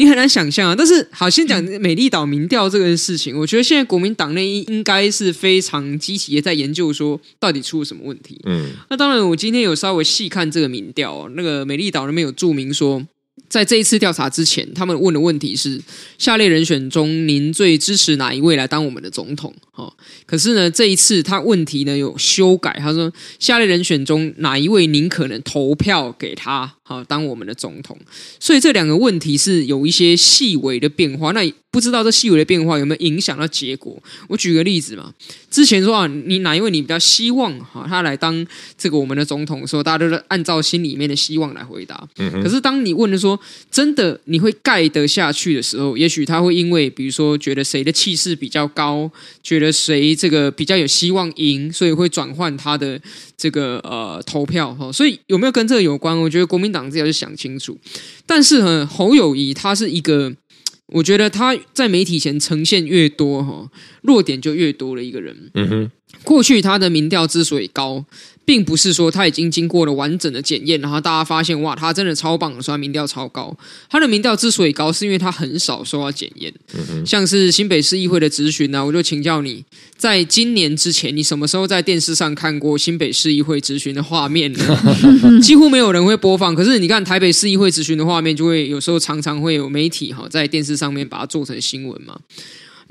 你很难想象啊。但是，好，先讲 美丽岛民调这个事情，我觉得现在国民党内应该是非常积极的在研究说到底出了什么问题。嗯，那当然，我今天有稍微细看这个民调，那个美丽岛那边有注明说。在这一次调查之前，他们问的问题是：下列人选中，您最支持哪一位来当我们的总统？哦，可是呢，这一次他问题呢有修改，他说：下列人选中哪一位您可能投票给他？好，当我们的总统。所以这两个问题是有一些细微的变化。那不知道这细微的变化有没有影响到结果？我举个例子嘛，之前说啊，你哪一位你比较希望哈他来当这个我们的总统的时候，大家都是按照心里面的希望来回答。可是当你问的说真的你会盖得下去的时候，也许他会因为比如说觉得谁的气势比较高，觉得谁这个比较有希望赢，所以会转换他的这个呃投票哈。所以有没有跟这个有关？我觉得国民党自己要去想清楚。但是呢，侯友谊他是一个。我觉得他在媒体前呈现越多哈，弱点就越多的一个人。嗯哼，过去他的民调之所以高。并不是说他已经经过了完整的检验，然后大家发现哇，他真的超棒，所以他民调超高。他的民调之所以高，是因为他很少受到检验。嗯哼，像是新北市议会的质询呢，我就请教你，在今年之前，你什么时候在电视上看过新北市议会质询的画面呢？几乎没有人会播放。可是你看台北市议会质询的画面，就会有时候常常会有媒体哈在电视上面把它做成新闻嘛。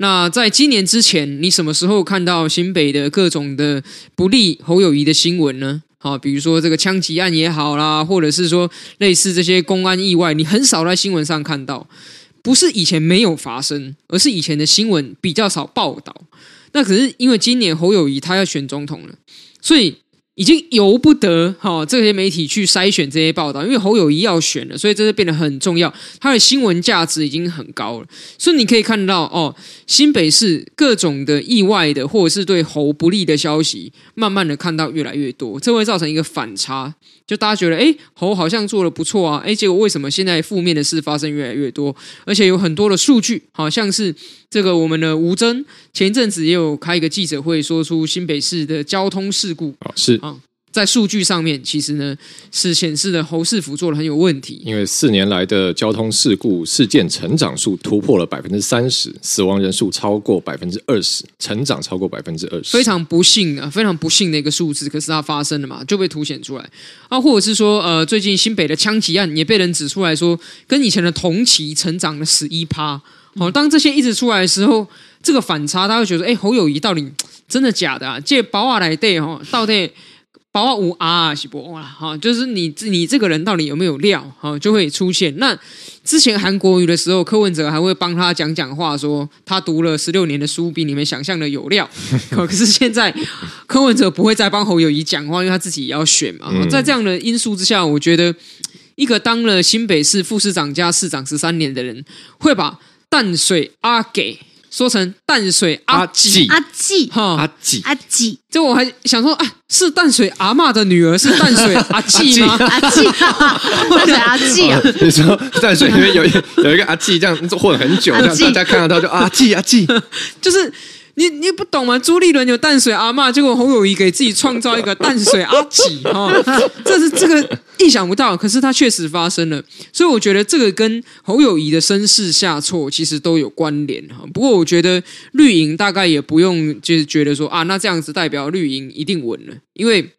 那在今年之前，你什么时候看到新北的各种的不利侯友宜的新闻呢？好，比如说这个枪击案也好啦，或者是说类似这些公安意外，你很少在新闻上看到。不是以前没有发生，而是以前的新闻比较少报道。那可是因为今年侯友宜他要选总统了，所以。已经由不得哈这些媒体去筛选这些报道，因为侯友宜要选了，所以这是变得很重要。他的新闻价值已经很高了，所以你可以看到哦，新北市各种的意外的或者是对侯不利的消息，慢慢的看到越来越多，这会造成一个反差，就大家觉得哎，侯好像做得不错啊，哎，结果为什么现在负面的事发生越来越多，而且有很多的数据，好像是这个我们的吴征前一阵子也有开一个记者会，说出新北市的交通事故是。在数据上面，其实呢是显示的侯世福做的很有问题。因为四年来的交通事故事件成长数突破了百分之三十，死亡人数超过百分之二十，成长超过百分之二十，非常不幸啊，非常不幸的一个数字。可是它发生了嘛，就被凸显出来啊，或者是说，呃，最近新北的枪击案也被人指出来说，跟以前的同期成长了十一趴。好，当这些一直出来的时候，这个反差，他会觉得，哎，侯友谊到底真的假的啊？借宝瓦来对哈，到底？包括五啊，是不啦哈，就是你你这个人到底有没有料哈，就会出现。那之前韩国瑜的时候，柯文哲还会帮他讲讲话，说他读了十六年的书，比你们想象的有料。可是现在柯文哲不会再帮侯友谊讲话，因为他自己也要选嘛。在这样的因素之下，我觉得一个当了新北市副市长加市长十三年的人，会把淡水阿给。说成淡水阿纪。阿纪。哈。阿纪。阿纪，就我还想说啊，是淡水阿嬷的女儿是淡水阿纪吗？阿纪，淡水阿纪啊！你说淡水里面有有一个阿纪，这样混很久，这样大家看到他就阿纪阿纪，就是。你你不懂吗？朱立伦有淡水阿嬷，结果侯友宜给自己创造一个淡水阿纪 哈，这是这个意想不到，可是它确实发生了，所以我觉得这个跟侯友宜的身世下挫其实都有关联哈。不过我觉得绿营大概也不用就是觉得说啊，那这样子代表绿营一定稳了，因为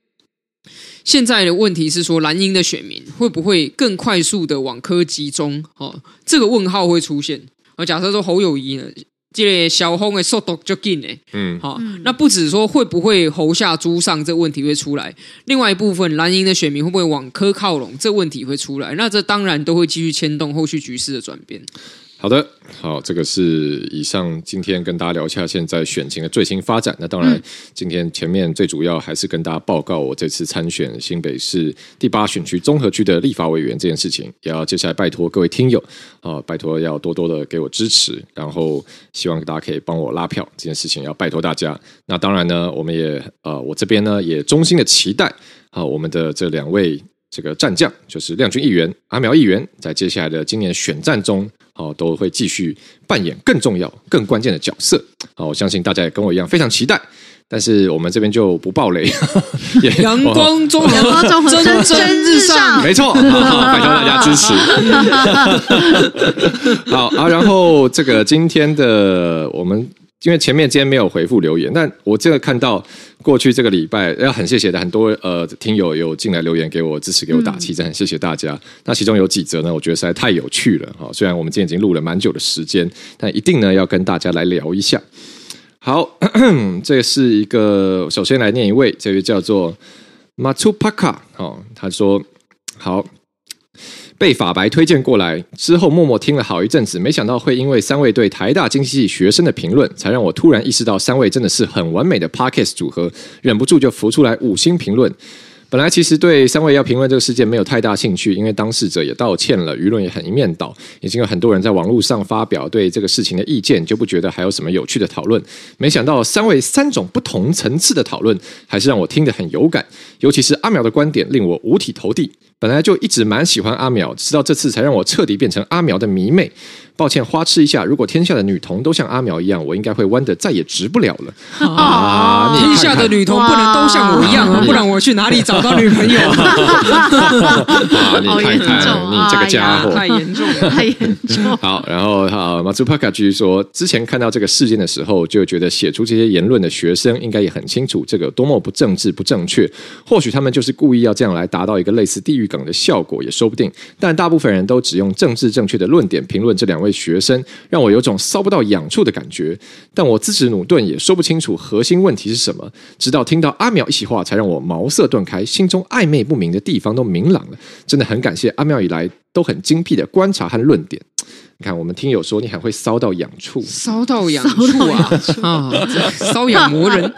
现在的问题是说蓝营的选民会不会更快速的往科集中？哈，这个问号会出现。而假设说侯友宜呢？这个小红的速度就紧嘞，嗯，好，那不止说会不会侯下朱上这个问题会出来，另外一部分蓝营的选民会不会往科靠拢，这个问题会出来，那这当然都会继续牵动后续局势的转变。好的，好，这个是以上今天跟大家聊一下现在选情的最新发展。那当然，今天前面最主要还是跟大家报告我这次参选新北市第八选区综合区的立法委员这件事情。也要接下来拜托各位听友啊，拜托要多多的给我支持，然后希望大家可以帮我拉票，这件事情要拜托大家。那当然呢，我们也呃，我这边呢也衷心的期待啊，我们的这两位这个战将，就是亮君议员、阿苗议员，在接下来的今年选战中。好，都会继续扮演更重要、更关键的角色。好，我相信大家也跟我一样非常期待。但是我们这边就不爆雷。阳光中，阳光中，蒸蒸日上，没错，拜托大家支持。好啊，然后这个今天的我们。因为前面今天没有回复留言，但我这个看到过去这个礼拜要很谢谢的很多呃听友有进来留言给我支持给我打气，真的很谢谢大家。那其中有几则呢，我觉得实在太有趣了哈。虽然我们今天已经录了蛮久的时间，但一定呢要跟大家来聊一下。好，咳 咳这是一个首先来念一位，这位叫做 Matsupaka 哦，他说好。被法白推荐过来之后，默默听了好一阵子，没想到会因为三位对台大经济系学生的评论，才让我突然意识到三位真的是很完美的 p o c k e t 组合，忍不住就浮出来五星评论。本来其实对三位要评论这个事件没有太大兴趣，因为当事者也道歉了，舆论也很一面倒，已经有很多人在网络上发表对这个事情的意见，就不觉得还有什么有趣的讨论。没想到三位三种不同层次的讨论，还是让我听得很有感，尤其是阿苗的观点令我五体投地。本来就一直蛮喜欢阿苗，直到这次才让我彻底变成阿苗的迷妹。抱歉，花痴一下。如果天下的女童都像阿苗一样，我应该会弯的再也直不了了。啊！天下的女童不能都像我一样啊，不然我去哪里找到女朋友？啊！你太太，你这个家伙，太严重了，太严重。好，然后好，马祖帕卡继续说，之前看到这个事件的时候，就觉得写出这些言论的学生应该也很清楚，这个多么不政治不正确。或许他们就是故意要这样来达到一个类似地狱梗的效果，也说不定。但大部分人都只用政治正确的论点评论这两位。学生让我有种搔不到痒处的感觉，但我自己努顿也说不清楚核心问题是什么。直到听到阿淼一席话，才让我茅塞顿开，心中暧昧不明的地方都明朗了。真的很感谢阿苗以来都很精辟的观察和论点。你看，我们听友说你还会骚到痒处，骚到痒 处啊啊！搔痒魔人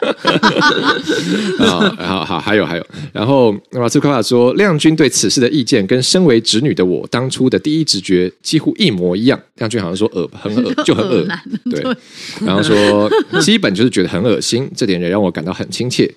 啊！好好，还有还有，然后马斯克卡说，亮君对此事的意见跟身为直女的我当初的第一直觉几乎一模一样。亮君好像说恶很恶，就很恶，对。然后说基本就是觉得很恶心，这点也让我感到很亲切。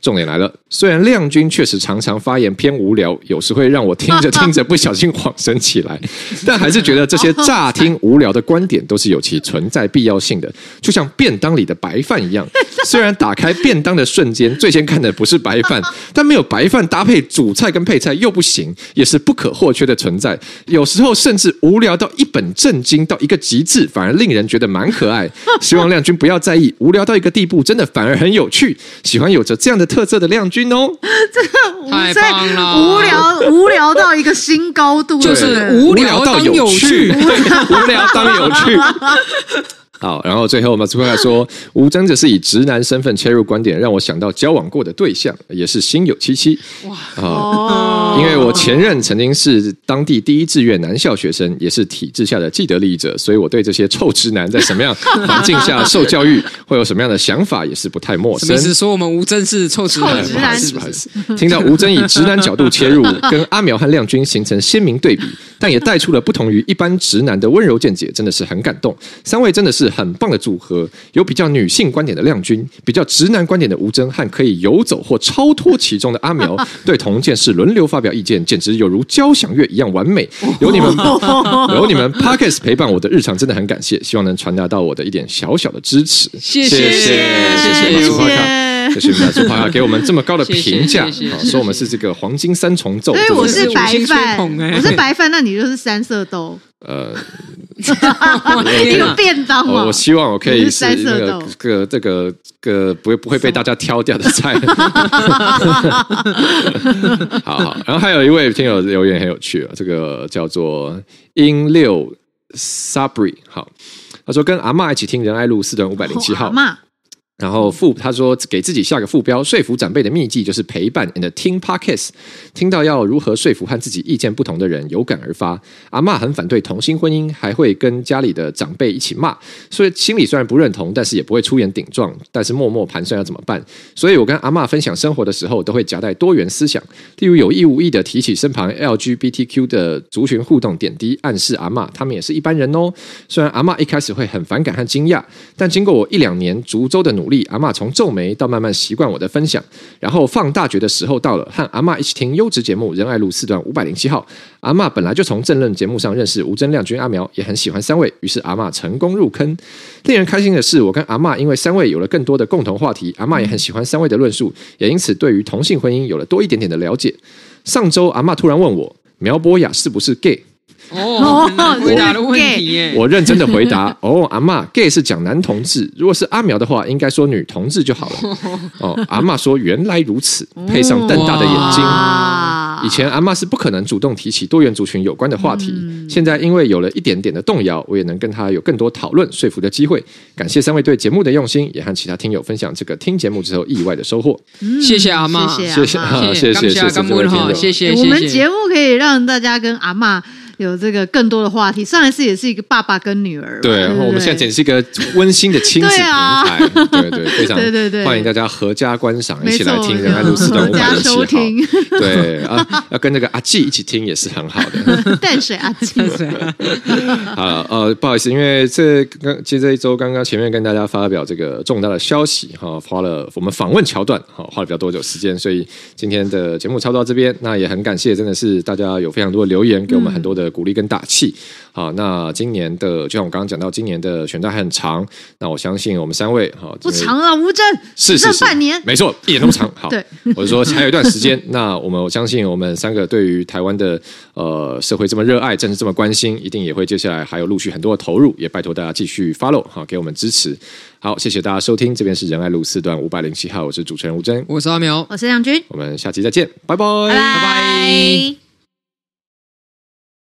重点来了，虽然亮君确实常常发言偏无聊，有时会让我听着听着不小心恍神起来，但还是觉得这些乍听无聊的观点都是有其存在必要性的，就像便当里的白饭一样。虽然打开便当的瞬间，最先看的不是白饭，但没有白饭搭配主菜跟配菜又不行，也是不可或缺的存在。有时候甚至无聊到一本正经到一个极致，反而令人觉得蛮可爱。希望亮君不要在意，无聊到一个地步，真的反而很有趣。喜欢有着这样。的特色的亮君哦，这个太棒了！无聊无聊到一个新高度，就是无聊到有趣，无聊当有趣。好，然后最后我们马斯克说，吴峥则是以直男身份切入观点，让我想到交往过的对象也是心有戚戚。哇啊！因为我前任曾经是当地第一志愿男校学生，也是体制下的既得利益者，所以我对这些臭直男在什么样环境下受教育，会有什么样的想法，也是不太陌生。什么意思？说我们吴峥是臭直男？不好意思，不好意思。听到吴征以直男角度切入，跟阿苗和亮君形成鲜明对比，但也带出了不同于一般直男的温柔见解，真的是很感动。三位真的是。很棒的组合，有比较女性观点的亮君，比较直男观点的吴峥，和可以游走或超脱其中的阿苗，对同一件事轮流发表意见，简直有如交响乐一样完美。有你们，有你们 Podcast 陪伴我的日常，真的很感谢，希望能传达到我的一点小小的支持。谢谢，谢谢，谢谢，谢谢，谢谢苏帕卡给我们这么高的评价，说我们是这个黄金三重奏。所以我是白饭，我是白饭，那你就是三色豆。呃，一个便当嘛。我希望我可以是那个个这个个不会不会被大家挑掉的菜。好好，然后还有一位听友留言很有趣啊，这个叫做英六 Sabri，好，他说跟阿妈一起听仁爱路四段五百零七号。然后副他说给自己下个副标，说服长辈的秘技就是陪伴 and 听 podcast，听到要如何说服和自己意见不同的人，有感而发。阿嬷很反对同性婚姻，还会跟家里的长辈一起骂，所以心里虽然不认同，但是也不会出言顶撞，但是默默盘算要怎么办。所以我跟阿嬷分享生活的时候，都会夹带多元思想，例如有意无意的提起身旁 LGBTQ 的族群互动点滴，暗示阿嬷他们也是一般人哦。虽然阿嬷一开始会很反感和惊讶，但经过我一两年逐周的努努力，阿嬷从皱眉到慢慢习惯我的分享，然后放大觉的时候到了，和阿嬷一起听优质节目《仁爱路四段五百零七号》。阿嬷本来就从政论节目上认识吴真、亮君、阿苗，也很喜欢三位，于是阿嬷成功入坑。令人开心的是，我跟阿嬷因为三位有了更多的共同话题，阿嬷也很喜欢三位的论述，也因此对于同性婚姻有了多一点点的了解。上周阿嬷突然问我苗博雅是不是 gay？哦，回答的问题耶！我认真的回答：哦，阿嬷，gay 是讲男同志，如果是阿苗的话，应该说女同志就好了。哦，阿嬷说原来如此，配上瞪大的眼睛。以前阿嬷是不可能主动提起多元族群有关的话题，现在因为有了一点点的动摇，我也能跟她有更多讨论说服的机会。感谢三位对节目的用心，也和其他听友分享这个听节目之后意外的收获。谢谢阿嬷，谢谢，谢谢，谢谢，谢谢，谢谢。我们节目可以让大家跟阿嬷。有这个更多的话题，上一次也是一个爸爸跟女儿，对，然后我们现在简直是一个温馨的亲子平台，对对，非常对对对。欢迎大家合家观赏，一起来听《仁爱路四段五百零七号》，对啊，要跟那个阿纪一起听也是很好的，淡水阿纪，好呃，不好意思，因为这刚其实这一周刚刚前面跟大家发表这个重大的消息哈，花了我们访问桥段哈，花了比较多久时间，所以今天的节目差不多到这边，那也很感谢，真的是大家有非常多的留言给我们很多的。鼓励跟打气，好，那今年的就像我刚刚讲到，今年的选战还很长，那我相信我们三位，好，不长啊，吴峥，是是是，半年，没错，一点都不长，好，对，我就说还有一段时间，那我们我相信我们三个对于台湾的呃社会这么热爱，政治这么关心，一定也会接下来还有陆续很多的投入，也拜托大家继续 follow，好，给我们支持，好，谢谢大家收听，这边是仁爱路四段五百零七号，我是主持人吴峥，我是阿苗，我是亮君，我们下期再见，拜拜，拜拜。